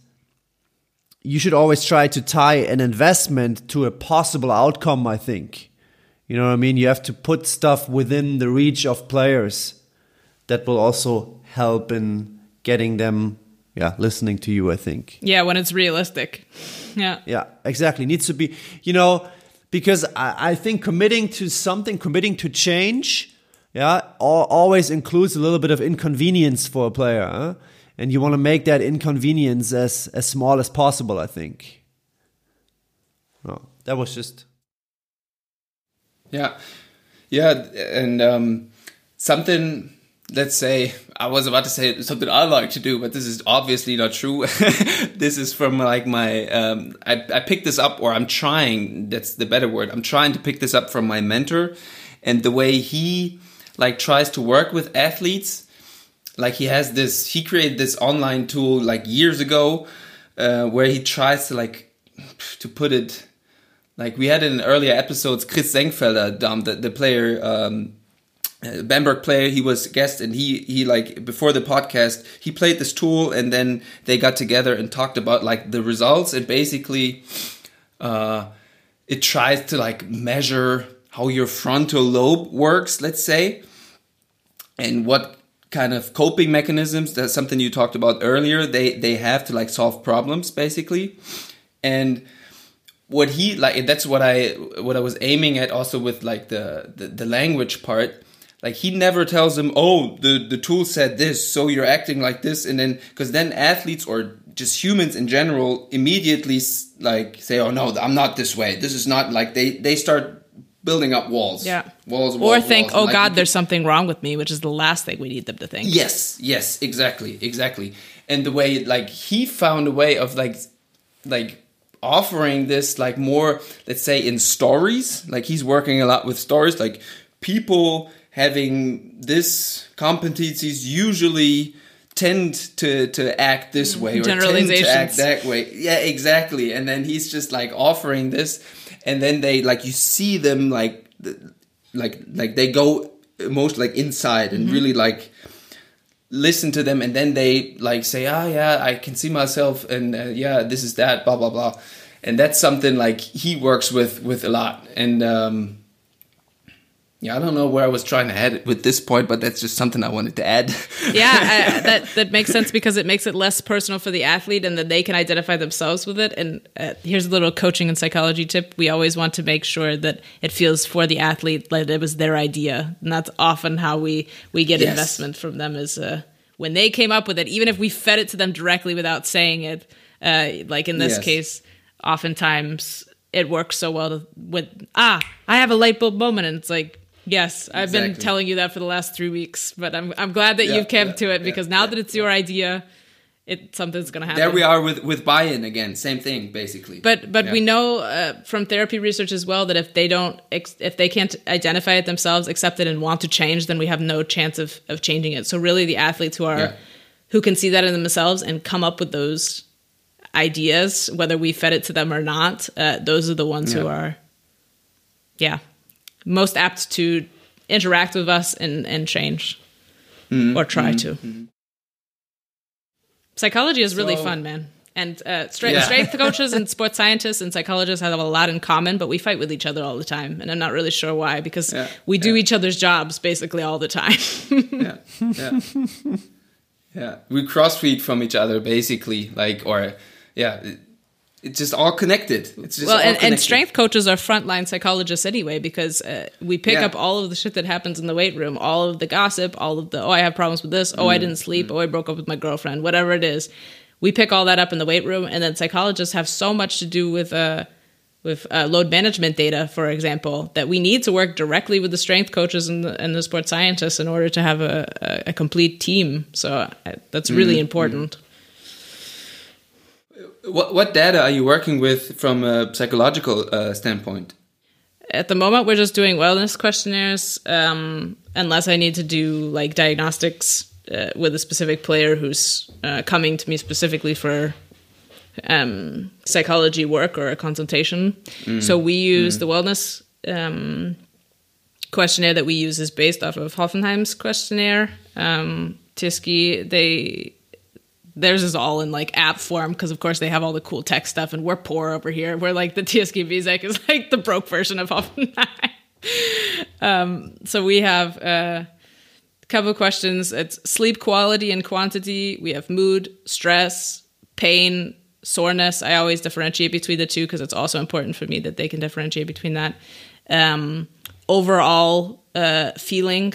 you should always try to tie an investment to a possible outcome. I think you know what I mean? You have to put stuff within the reach of players that will also help in getting them yeah, listening to you, I think. Yeah, when it's realistic. Yeah. Yeah, exactly. Needs to be, you know, because I, I think committing to something, committing to change, yeah, always includes a little bit of inconvenience for a player. Huh? And you want to make that inconvenience as, as small as possible, I think. Oh, that was just yeah, yeah, and um, something. Let's say I was about to say something I like to do, but this is obviously not true. this is from like my um, I, I picked this up, or I'm trying. That's the better word. I'm trying to pick this up from my mentor, and the way he like tries to work with athletes. Like he has this, he created this online tool like years ago, uh, where he tries to like to put it like we had in earlier episodes, Chris Sengfelder, um, the, the player, um, uh, Bamberg player, he was guest and he, he like before the podcast, he played this tool and then they got together and talked about like the results and basically, uh, it tries to like measure how your frontal lobe works, let's say, and what kind of coping mechanisms that's something you talked about earlier they they have to like solve problems basically. And what he like that's what i what i was aiming at also with like the the, the language part like he never tells them oh the the tool said this so you're acting like this and then because then athletes or just humans in general immediately like say oh no i'm not this way this is not like they they start building up walls. Yeah. Walls, walls or think, walls. oh Like, God, there's something wrong with me, which is the last thing we need them to think. Yes, yes, exactly, exactly. And the way like he found a way of like like offering this like more let's say in stories. Like he's working a lot with stories. Like people having this competencies usually tend to to act this way or tend to act that way. Yeah exactly. And then he's just like offering this. And then they like you see them like like like they go most like inside and mm-hmm. really like listen to them and then they like say ah yeah i can see myself and uh, yeah this is that blah blah blah. And that's something like he works with with a lot. And um yeah i don't know where i was trying to head with this point but that's just something i wanted to add yeah, I, that that makes sense because it makes it less personal for the athlete, and then they can identify themselves with it. And uh, here's a little coaching and psychology tip: we always want to make sure that it feels for the athlete like it was their idea, and that's often how we we get Yes. investment from them is uh, when they came up with it, even if we fed it to them directly without saying it. Uh, like in this Yes. case, oftentimes it works so well to, with ah, I have a light bulb moment, and it's like. Yes, I've been telling you that for the last three weeks, but I'm I'm glad that Yeah, you've come yeah, to it yeah, because now yeah, that it's your idea, it something's gonna happen. there we are with with buy-in again same thing basically But but we know uh, from therapy research as well that if they don't ex- if they can't identify it themselves, accept it, and want to change, then we have no chance of of changing it. So really, the athletes who are Yeah. who can see that in themselves and come up with those ideas, whether we fed it to them or not, uh, those are the ones who are, yeah, most apt to interact with us and and change Mm-hmm. or try to. Psychology is really So- fun, man. And uh, strength, Yeah. strength coaches and sports scientists and psychologists have a lot in common, but we fight with each other all the time. And I'm not really sure why, because Yeah, we do yeah. each other's jobs basically all the time. yeah yeah yeah we crossfeed from each other basically like or yeah it's just all connected it's just well, and, and strength coaches are frontline psychologists anyway, because uh, we pick Yeah. up all of the shit that happens in the weight room, all of the gossip, all of the, oh, I have problems with this, oh, Mm, I didn't sleep, oh, I broke up with my girlfriend, whatever it is. We pick all that up in the weight room, and then psychologists have so much to do with uh, with uh, load management data, for example, that we need to work directly with the strength coaches and the, and the sports scientists in order to have a, a, a complete team. So uh, that's really Mm, important. What, what data are you working with from a psychological uh, standpoint At the moment, we're just doing wellness questionnaires, um, unless I need to do like diagnostics uh, with a specific player who's uh, coming to me specifically for um, psychology work or a consultation. So we use the wellness um, questionnaire that we use is based off of Hoffenheim's questionnaire. Um, Tiski, they theirs is all in like app form because of course they have all the cool tech stuff and we're poor over here. We're like the TSK Vizek is like the broke version of Hoffenheim. um, so we have uh, a couple of questions. It's sleep quality and quantity. We have mood, stress, pain, soreness. I always differentiate between the two because it's also important for me that they can differentiate between that. Um, overall uh, feeling,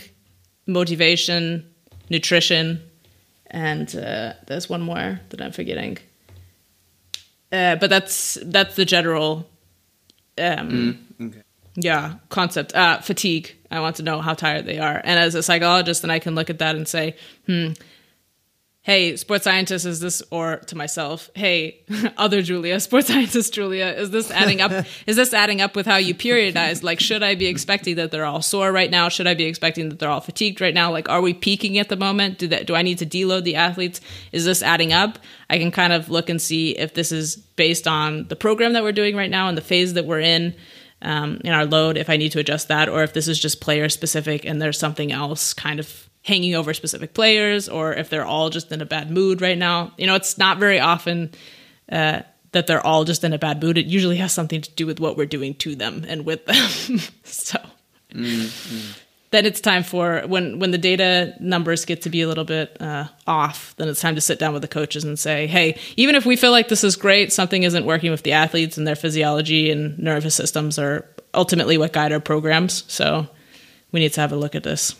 motivation, nutrition, and uh, there's one more that I'm forgetting. Uh, but that's that's the general, um, okay yeah, concept. Uh, fatigue. I want to know how tired they are, and as a psychologist, then I can look at that and say, hmm, hey, sports scientist, is this, or to myself, hey, other Julia, sports scientist Julia, is this adding up? is this adding up with how you periodize? Like, should I be expecting that they're all sore right now? Should I be expecting that they're all fatigued right now? Like, are we peaking at the moment? Do that? Do I need to deload the athletes? Is this adding up? I can kind of look and see if this is based on the program that we're doing right now and the phase that we're in. Um, in our load, if I need to adjust that, or if this is just player specific and there's something else kind of hanging over specific players or if they're all just in a bad mood right now. You know, it's not very often uh, that they're all just in a bad mood. It usually has something to do with what we're doing to them and with them. so mm-hmm. then it's time for when when the data numbers get to be a little bit uh, off. Then it's time to sit down with the coaches and say, hey, even if we feel like this is great, something isn't working with the athletes and their physiology and nervous systems are ultimately what guide our programs. So we need to have a look at this.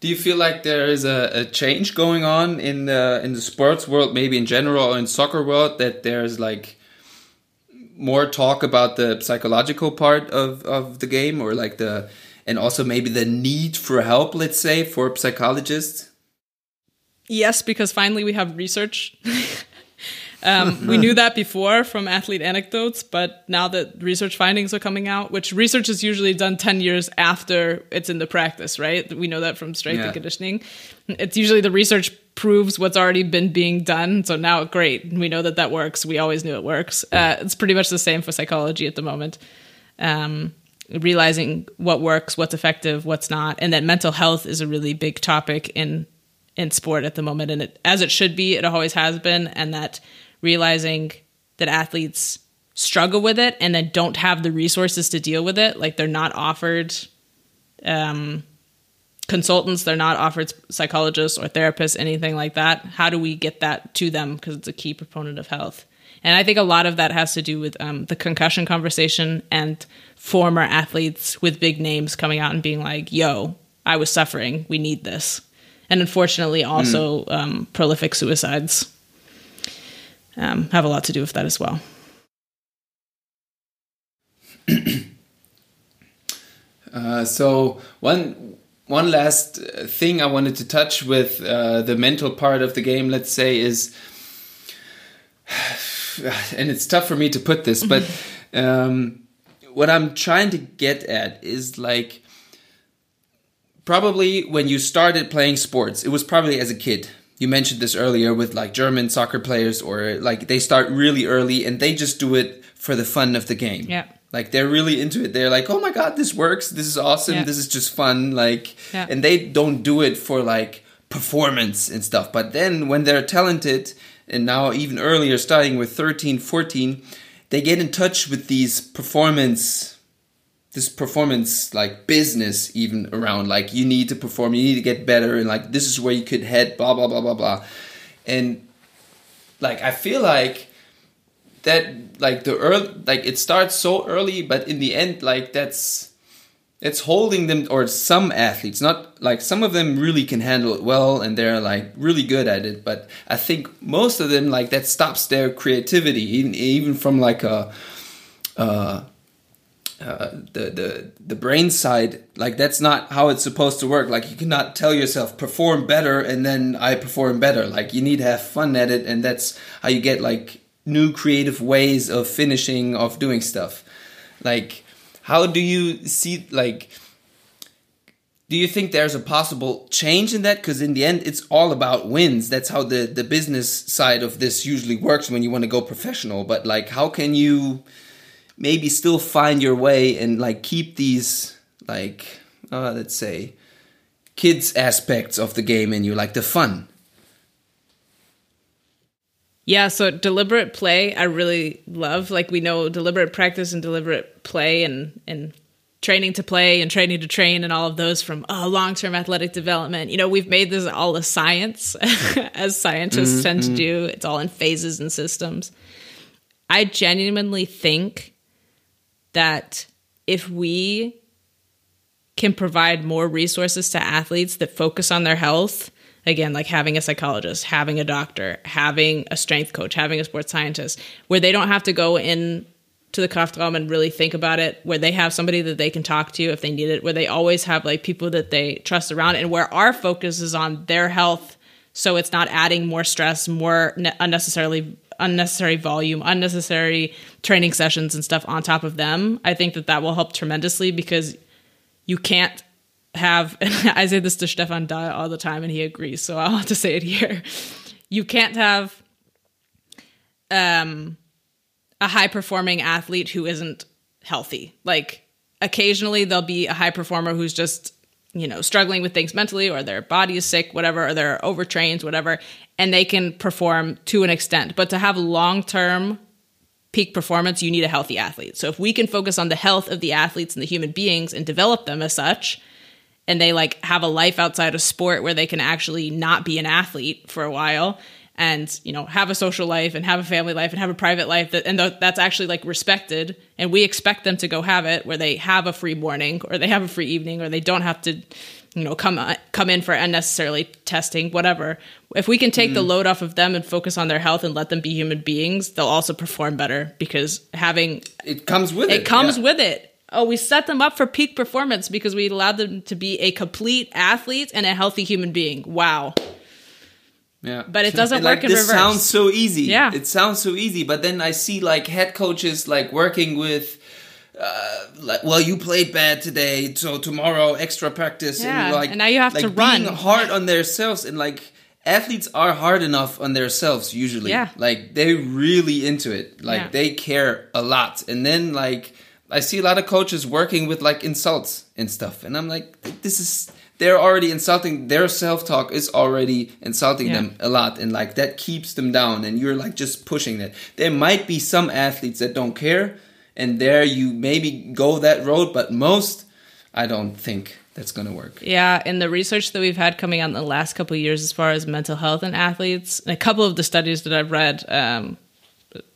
Do you feel like there is a, a change going on in the in the sports world, maybe in general or in soccer world, that there's like more talk about the psychological part of, of the game or like the and also maybe the need for help, let's say, for psychologists? Yes, because finally we have research Um, we knew that before from athlete anecdotes, but now that research findings are coming out, which research is usually done 10 years after it's in the practice, right? We know that from strength yeah. and conditioning. It's usually the research proves what's already been being done. So now, great. We know that that works. We always knew it works. Uh, it's pretty much the same for psychology at the moment. Um, realizing what works, what's effective, what's not, and that mental health is a really big topic in in sport at the moment, and it, as it should be, it always has been, and that realizing that athletes struggle with it and then don't have the resources to deal with it. Like they're not offered um, consultants, they're not offered psychologists or therapists, anything like that. How do we get that to them? Because it's a key proponent of health. And I think a lot of that has to do with um, the concussion conversation and former athletes with big names coming out and being like, yo, I was suffering. We need this. And unfortunately, also mm. um, prolific suicides um, have a lot to do with that as well. uh, so one one last thing I wanted to touch with uh, the mental part of the game, let's say, is, and it's tough for me to put this, but um, what I'm trying to get at is like probably when you started playing sports, it was probably as a kid you mentioned this earlier with like German soccer players or like they start really early and they just do it for the fun of the game. Yeah. Like they're really into it. They're like, "Oh my god, this works. This is awesome. Yeah. This is just fun." Like yeah. and they don't do it for like performance and stuff. But then when they're talented and now even earlier starting with 13, 14, they get in touch with these performance this performance like business even around like you need to perform you need to get better and like this is where you could head blah blah blah blah blah. And like i feel like that like the early like it starts so early but in the end like that's it's holding them or some athletes not like some of them really can handle it well and they're like really good at it but i think most of them like that stops their creativity even even from like a uh uh, the the the brain side like that's not how it's supposed to work. Like you cannot tell yourself perform better and then i perform better. Like you need to have fun at it and that's how you get like new creative ways of finishing of doing stuff. Like how do you see like do you think there's a possible change in that? Because in the end it's all about wins. That's how the the business side of this usually works when you want to go professional. But like how can you maybe still find your way and like keep these like uh, let's say kids aspects of the game in you like the fun. Yeah so deliberate play i really love. Like we know deliberate practice and deliberate play and and training to play and training to train and all of those from oh, long-term athletic development. You know we've made this all a science as scientists mm-hmm. tend to do. It's all in phases and systems. I genuinely think that if we can provide more resources to athletes that focus on their health, again, like having a psychologist, having a doctor, having a strength coach, having a sports scientist, where they don't have to go in to the Kraftraum and really think about it, where they have somebody that they can talk to if they need it, where they always have like people that they trust around, and where our focus is on their health so it's not adding more stress, more ne- unnecessarily unnecessary volume, unnecessary training sessions and stuff on top of them. I think that that will help tremendously because you can't have and I say this to Stefan Dahl all the time and he agrees, so I'll have to say it here. You can't have um a high performing athlete who isn't healthy. Like occasionally there'll be a high performer who's just, you know, struggling with things mentally or their body is sick, whatever, or they're overtrained, whatever, and they can perform to an extent. But to have long term peak performance, you need a healthy athlete. So if we can focus on the health of the athletes and the human beings and develop them as such, and they like have a life outside of sport where they can actually not be an athlete for a while and you know have a social life and have a family life and have a private life that and th- that's actually like respected and we expect them to go have it where they have a free morning or they have a free evening or they don't have to you know come uh, come in for unnecessarily testing whatever if we can take mm. the load off of them and focus on their health and let them be human beings they'll also perform better because having it comes with it it comes yeah. with it oh we set them up for peak performance because we allowed them to be a complete athlete and a healthy human being wow yeah. But it doesn't and, work like, in this reverse. sounds so easy. Yeah. It sounds so easy, but then I see like head coaches like working with uh, like, well, you played bad today, so tomorrow extra practice, Yeah, and like, and now you have like to run. being hard on themselves, and like athletes are hard enough on themselves usually. Yeah. like they're really into it, like Yeah. they care a lot, and then like I see a lot of coaches working with like insults and stuff, and I'm like, this is they're already insulting their self-talk is already insulting Yeah. them a lot and like that keeps them down and you're like just pushing it there might be some athletes that don't care and there you maybe go that road but most i don't think that's gonna work Yeah, in the research that we've had coming out in the last couple of years, as far as mental health in athletes, and a couple of the studies that I've read, um,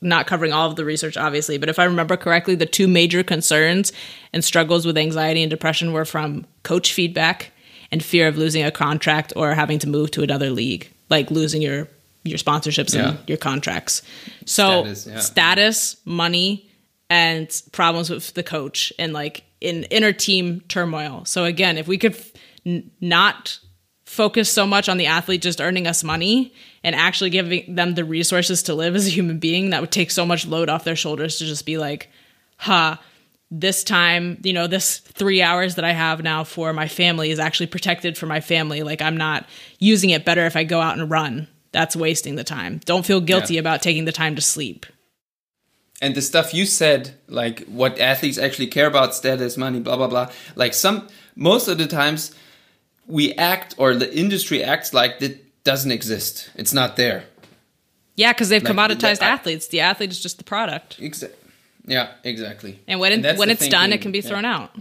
not covering all of the research, obviously, but if I remember correctly, the two major concerns and struggles with anxiety and depression were from coach feedback and fear of losing a contract or having to move to another league, like losing your your sponsorships Yeah. and your contracts. So Status, yeah. status, money, and problems with the coach and like in inner team turmoil. So again, if we could f- n- not focus so much on the athlete just earning us money and actually giving them the resources to live as a human being, that would take so much load off their shoulders to just be like, huh, this time, you know, this three hours that I have now for my family is actually protected for my family. Like I'm not using it better if I go out and run. That's wasting the time. Don't feel guilty Yeah. about taking the time to sleep. and the stuff you said like what athletes actually care about status money blah blah blah like some most of the times we act or the industry acts like it doesn't exist it's not there Yeah, because they've Like, commoditized that- I- uh, athletes. The athlete is just the product. Exactly. Yeah, exactly. And when, it, when it's done, it can be yeah. thrown out.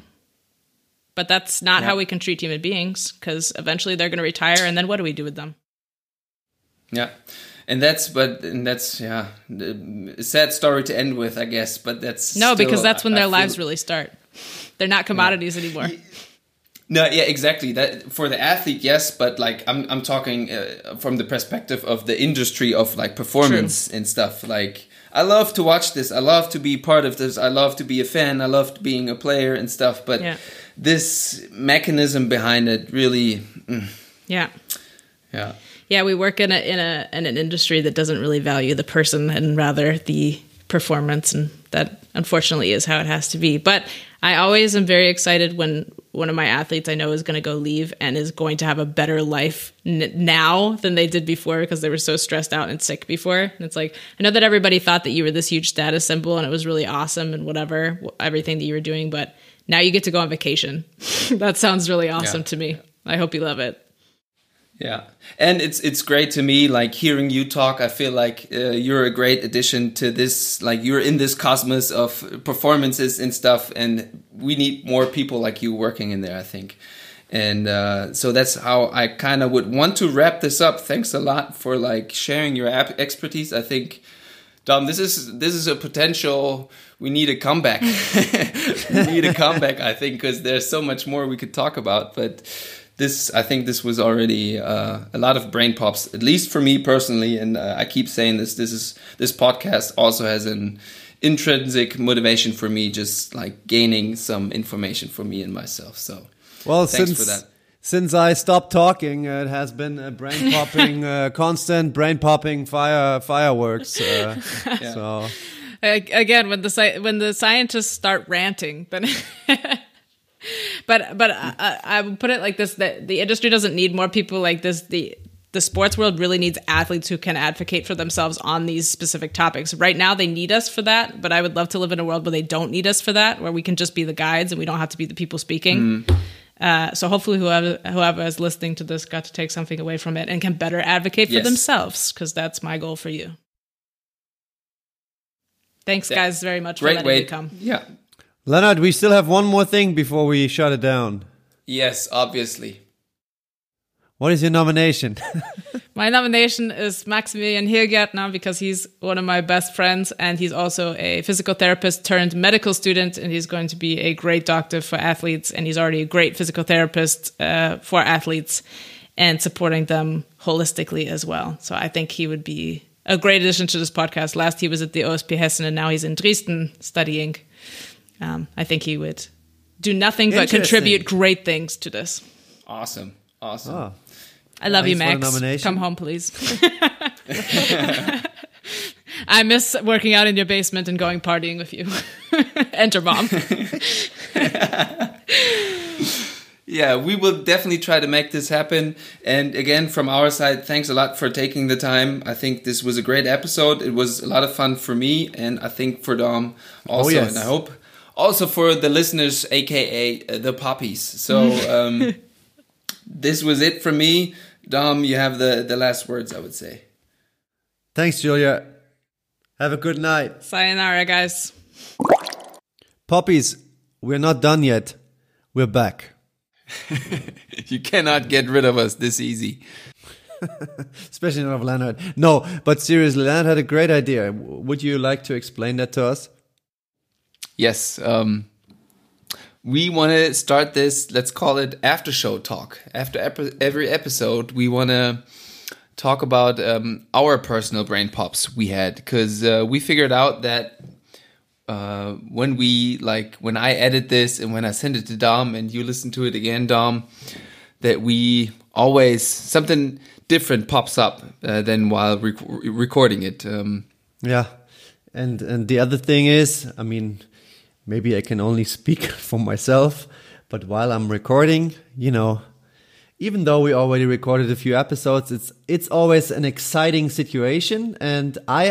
But that's not Yeah. how we can treat human beings because eventually they're going to retire. And then what do we do with them? Yeah, and that's but and that's yeah, a sad story to end with, I guess. But that's No, still- because that's when I- their I lives feel- really start. They're not commodities anymore. No, yeah, exactly. That for the athlete, yes, but like I'm I'm talking uh, from the perspective of the industry of like performance and stuff. Like I love to watch this. I love to be part of this. I love to be a fan. I love being a player and stuff. But Yeah. this mechanism behind it really, mm, Yeah. yeah. Yeah, we work in a in a in an industry that doesn't really value the person and rather the performance, and that unfortunately is how it has to be. But I always am very excited when one of my athletes I know is going to go leave and is going to have a better life n- now than they did before because they were so stressed out and sick before. And it's like I know that everybody thought that you were this huge status symbol and it was really awesome and whatever everything that you were doing, but now you get to go on vacation. that sounds really awesome Yeah. to me. I hope you love it. Yeah, and it's it's great to me. Like hearing you talk, I feel like uh, you're a great addition to this. Like you're in this cosmos of performances and stuff, and we need more people like you working in there. I think, and uh, so that's how I kind of would want to wrap this up. Thanks a lot for like sharing your expertise. I think. Dom, this is this is a potential. We need a comeback. we need a comeback, I think, because there's so much more we could talk about. But this, I think, this was already uh, a lot of brain pops, at least for me personally. And uh, I keep saying this. This is this podcast also has an intrinsic motivation for me, just like gaining some information for me and myself. So, Well, Thanks since for that. since I stopped talking, uh, it has been a brain popping, uh, constant brain popping fire fireworks. Uh, So Again, when the when the scientists start ranting, then. but but I, I would put it like this: that the industry doesn't need more people like this. The the sports world really needs athletes who can advocate for themselves on these specific topics. Right now, they need us for that, but I would love to live in a world where they don't need us for that, where we can just be the guides and we don't have to be the people speaking. Uh, so hopefully, whoever whoever is listening to this got to take something away from it and can better advocate for Yes. themselves, because that's my goal for you. Thanks, Yeah. guys, very much for Great letting way. me come. Yeah. Leonard, we still have one more thing before we shut it down. Yes, obviously. What is your nomination? My nomination is Maximilian Hilgärtner because he's one of my best friends and he's also a physical therapist turned medical student and he's going to be a great doctor for athletes and he's already a great physical therapist uh, for athletes and supporting them holistically as well. So I think he would be a great addition to this podcast. Last he was at the OSP Hessen and now he's in Dresden studying. Um, I think he would do nothing but contribute great things to this. Awesome. Awesome. oh, I love you, Thanks for Max. nomination. Come home, please. I miss working out in your basement and going partying with you. Enter mom. Yeah, we will definitely try to make this happen. And again, from our side, thanks a lot for taking the time. I think this was a great episode. It was a lot of fun for me, and I think for Dom also. yes. And I hope also for the listeners, aka uh, the poppies. So um, this was it for me. Dom, you have the the last words. I would say. thanks, Julia. Have a good night. Sayonara, guys. Poppies, we're not done yet. We're back. You cannot get rid of us this easy. Especially not of Leonard. No, but seriously, Leonard had a great idea. Would you like to explain that to us? Yes. Um, we want to start this, let's call it after show talk. After epi- every episode, we want to talk about um, our personal brain pops we had because uh, we figured out that uh, when we like when I edit this and when I send it to Dom and you listen to it again, Dom, that we always something different pops up uh, than while rec- recording it. Um, Yeah. And and the other thing is, I mean, maybe I can only speak for myself, but while I'm recording, you know, even though we already recorded a few episodes, it's it's always an exciting situation and I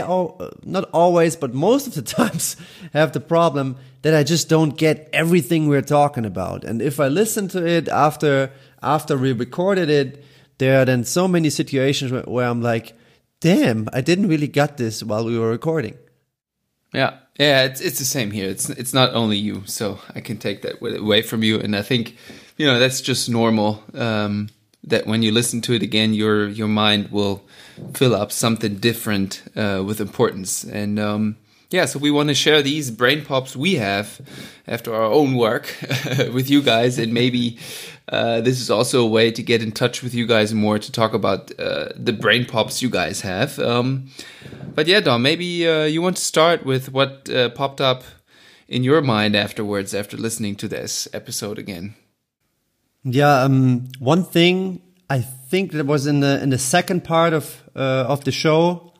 not always, but most of the times have the problem that I just don't get everything we're talking about. And if I listen to it after after we recorded it, there are then so many situations where, where I'm like, damn, I didn't really get this while we were recording. Yeah, yeah, it's it's the same here. It's it's not only you, so I can take that away from you, and I think you know that's just normal. Um, that when you listen to it again, your your mind will fill up something different uh, with importance, and um, yeah, so we want to share these brain pops we have after our own work with you guys, and maybe uh, this is also a way to get in touch with you guys more to talk about uh, the brain pops you guys have. Um, but yeah, Dom, maybe uh, you want to start with what uh, popped up in your mind afterwards after listening to this episode again. Yeah, um, one thing I think that was in the in the second part of uh, of the show.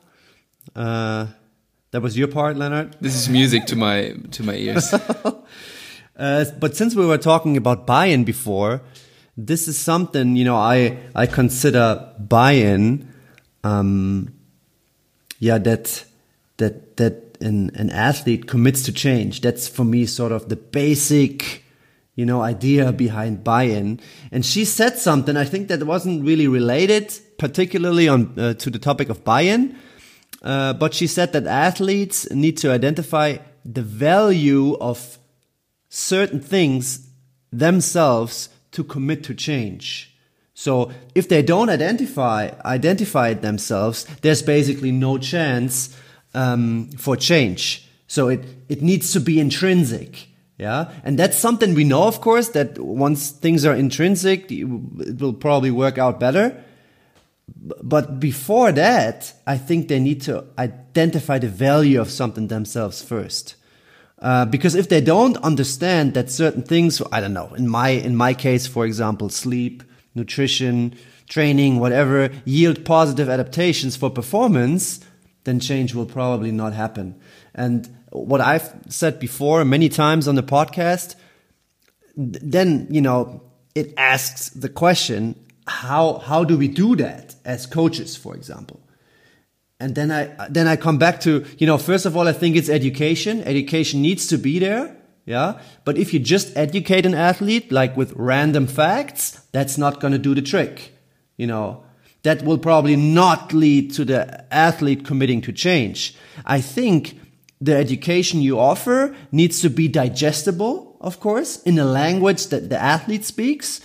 That was your part, Leonard. This is music to my to my ears. Uh, but since we were talking about buy-in before, this is something you know I I consider buy-in. Um, yeah, that that that an an athlete commits to change. That's for me sort of the basic, you know, idea behind buy-in. And she said something I think that wasn't really related, particularly on uh, to the topic of buy-in. Uh, but she said that athletes need to identify the value of certain things themselves to commit to change. So if they don't identify identify it themselves, there's basically no chance um, for change. So it it needs to be intrinsic. Yeah, and that's something we know, of course, that once things are intrinsic, it will probably work out better. But before that, I think they need to identify the value of something themselves first. Uh, because if they don't understand that certain things, I don't know, in my in my case, for example, sleep, nutrition, training, whatever, yield positive adaptations for performance, then change will probably not happen. And what I've said before many times on the podcast, then, you know, it asks the question, how, how do we do that as coaches, for example? And then I, then I come back to, you know, first of all, I think it's education. Education needs to be there. Yeah. But if you just educate an athlete, like with random facts, that's not going to do the trick. You know, that will probably not lead to the athlete committing to change. I think the education you offer needs to be digestible, of course, in a language that the athlete speaks.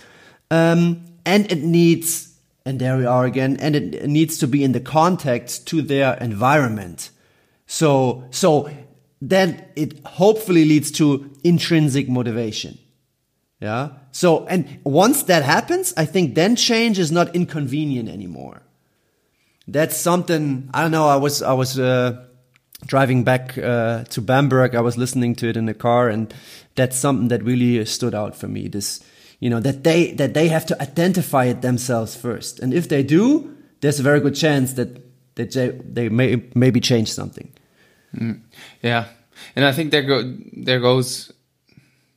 Um, and it needs, and there we are again, and it needs to be in the context to their environment. So, so then it hopefully leads to intrinsic motivation. Yeah. So, and once that happens, I think then change is not inconvenient anymore. That's something, I don't know, I was, I was, uh, driving back uh, to Bamberg, I was listening to it in the car, and that's something that really stood out for me. This, you know, that they that they have to identify it themselves first, and if they do, there's a very good chance that that they, they may maybe change something. Mm. Yeah, and I think there go there goes.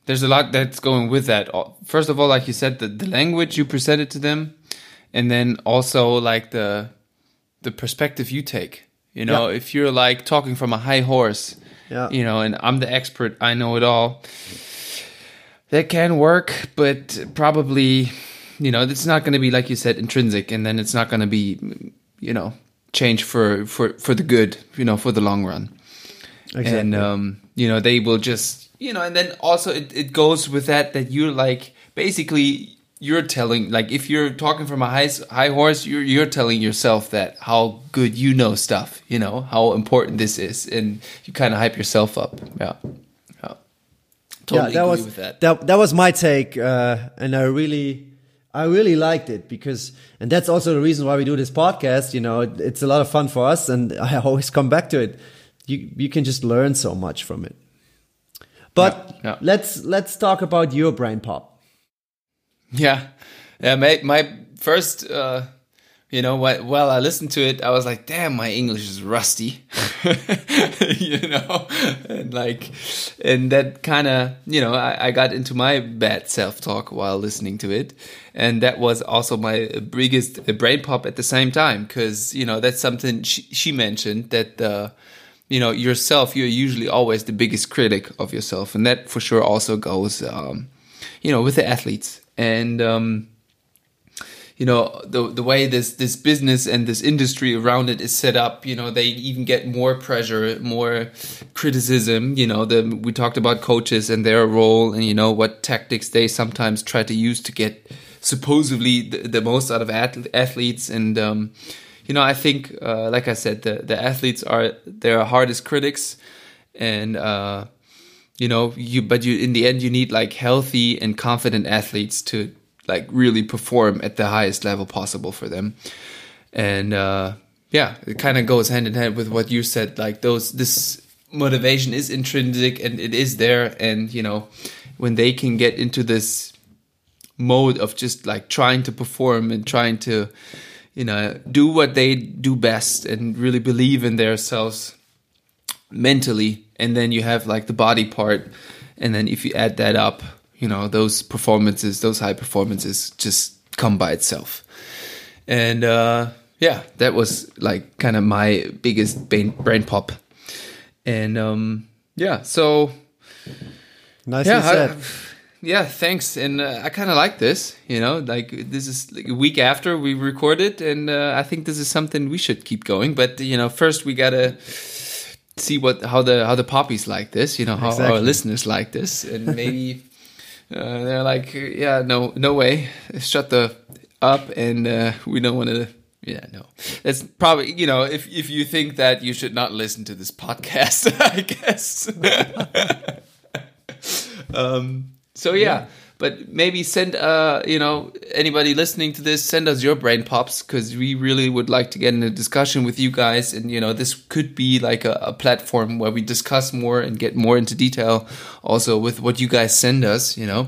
There's a lot that's going with that. First of all, like you said, the, the language you presented to them, and then also like the the perspective you take you know, yeah. if you're like talking from a high horse, yeah. you know, and I'm the expert, I know it all. That can work, but probably, you know, it's not going to be like you said intrinsic, and then it's not going to be, you know, change for for for the good, you know, for the long run. Exactly. And um, you know, they will just, you know, and then also it, it goes with that that you're like basically you're telling like if you're talking from a high high horse you're you're telling yourself that how good you know stuff you know how important this is and you kind of hype yourself up yeah yeah totally yeah, that was that. that that was my take uh, and i really i really liked it because and that's also the reason why we do this podcast you know it, it's a lot of fun for us and i always come back to it you you can just learn so much from it but yeah, yeah. let's let's talk about your brain pop yeah, yeah. My my first, uh, you know, while I listened to it, I was like, "Damn, my English is rusty," you know, and like, and that kind of, you know, I, I got into my bad self talk while listening to it, and that was also my biggest brain pop at the same time because you know that's something she, she mentioned that. Uh, you know yourself you're usually always the biggest critic of yourself. And that for sure also goes um, you know with the athletes. And um, you know the the way this this business and this industry around it is set up you know they even get more pressure more criticism you know the we talked about coaches and their role and you know what tactics they sometimes try to use to get supposedly the, the most out of athletes. And um, you know i think uh, like i said the the athletes are their hardest critics. And uh, you know you but you in the end you need like healthy and confident athletes to like really perform at the highest level possible for them. And uh yeah it kind of goes hand in hand with what you said like those this motivation is intrinsic and it is there. And you know when they can get into this mode of just like trying to perform and trying to you know do what they do best and really believe in themselves mentally and then you have like the body part and then if you add that up you know those performances those high performances just come by itself. And uh yeah that was like kind of my biggest brain, brain pop. And um yeah so nicely yeah, said. I, yeah thanks. And uh, i kind of like this you know like this is like a week after we recorded and uh, i think this is something we should keep going. But you know first we gotta see what how the how the poppies like this, you know, how exactly. our listeners like this, and maybe uh, they're like, yeah, no, no way, shut the up, and uh, we don't want to. Yeah, no, it's probably you know if if you think that you should not listen to this podcast, I guess. um, so yeah. yeah but maybe send uh you know anybody listening to this send us your brain pops because we really would like to get in a discussion with you guys and you know this could be like a, a, platform where we discuss more and get more into detail also with what you guys send us you know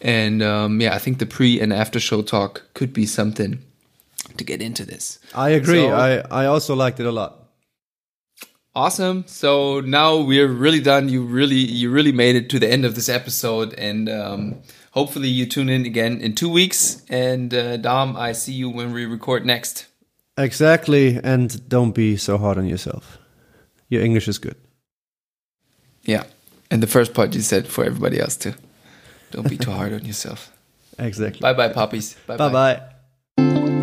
And um, yeah, I think the pre and after show talk could be something to get into this. I agree. So- I I also liked it a lot. Awesome. So now we're really done. You really, you really made it to the end of this episode, and um, hopefully you tune in again in two weeks. And uh, Dom, I see you when we record next. Exactly, and don't be so hard on yourself. Your English is good. Yeah. And the first part you said for everybody else too. Don't be too hard on yourself. Exactly. Bye bye, poppies. Bye bye.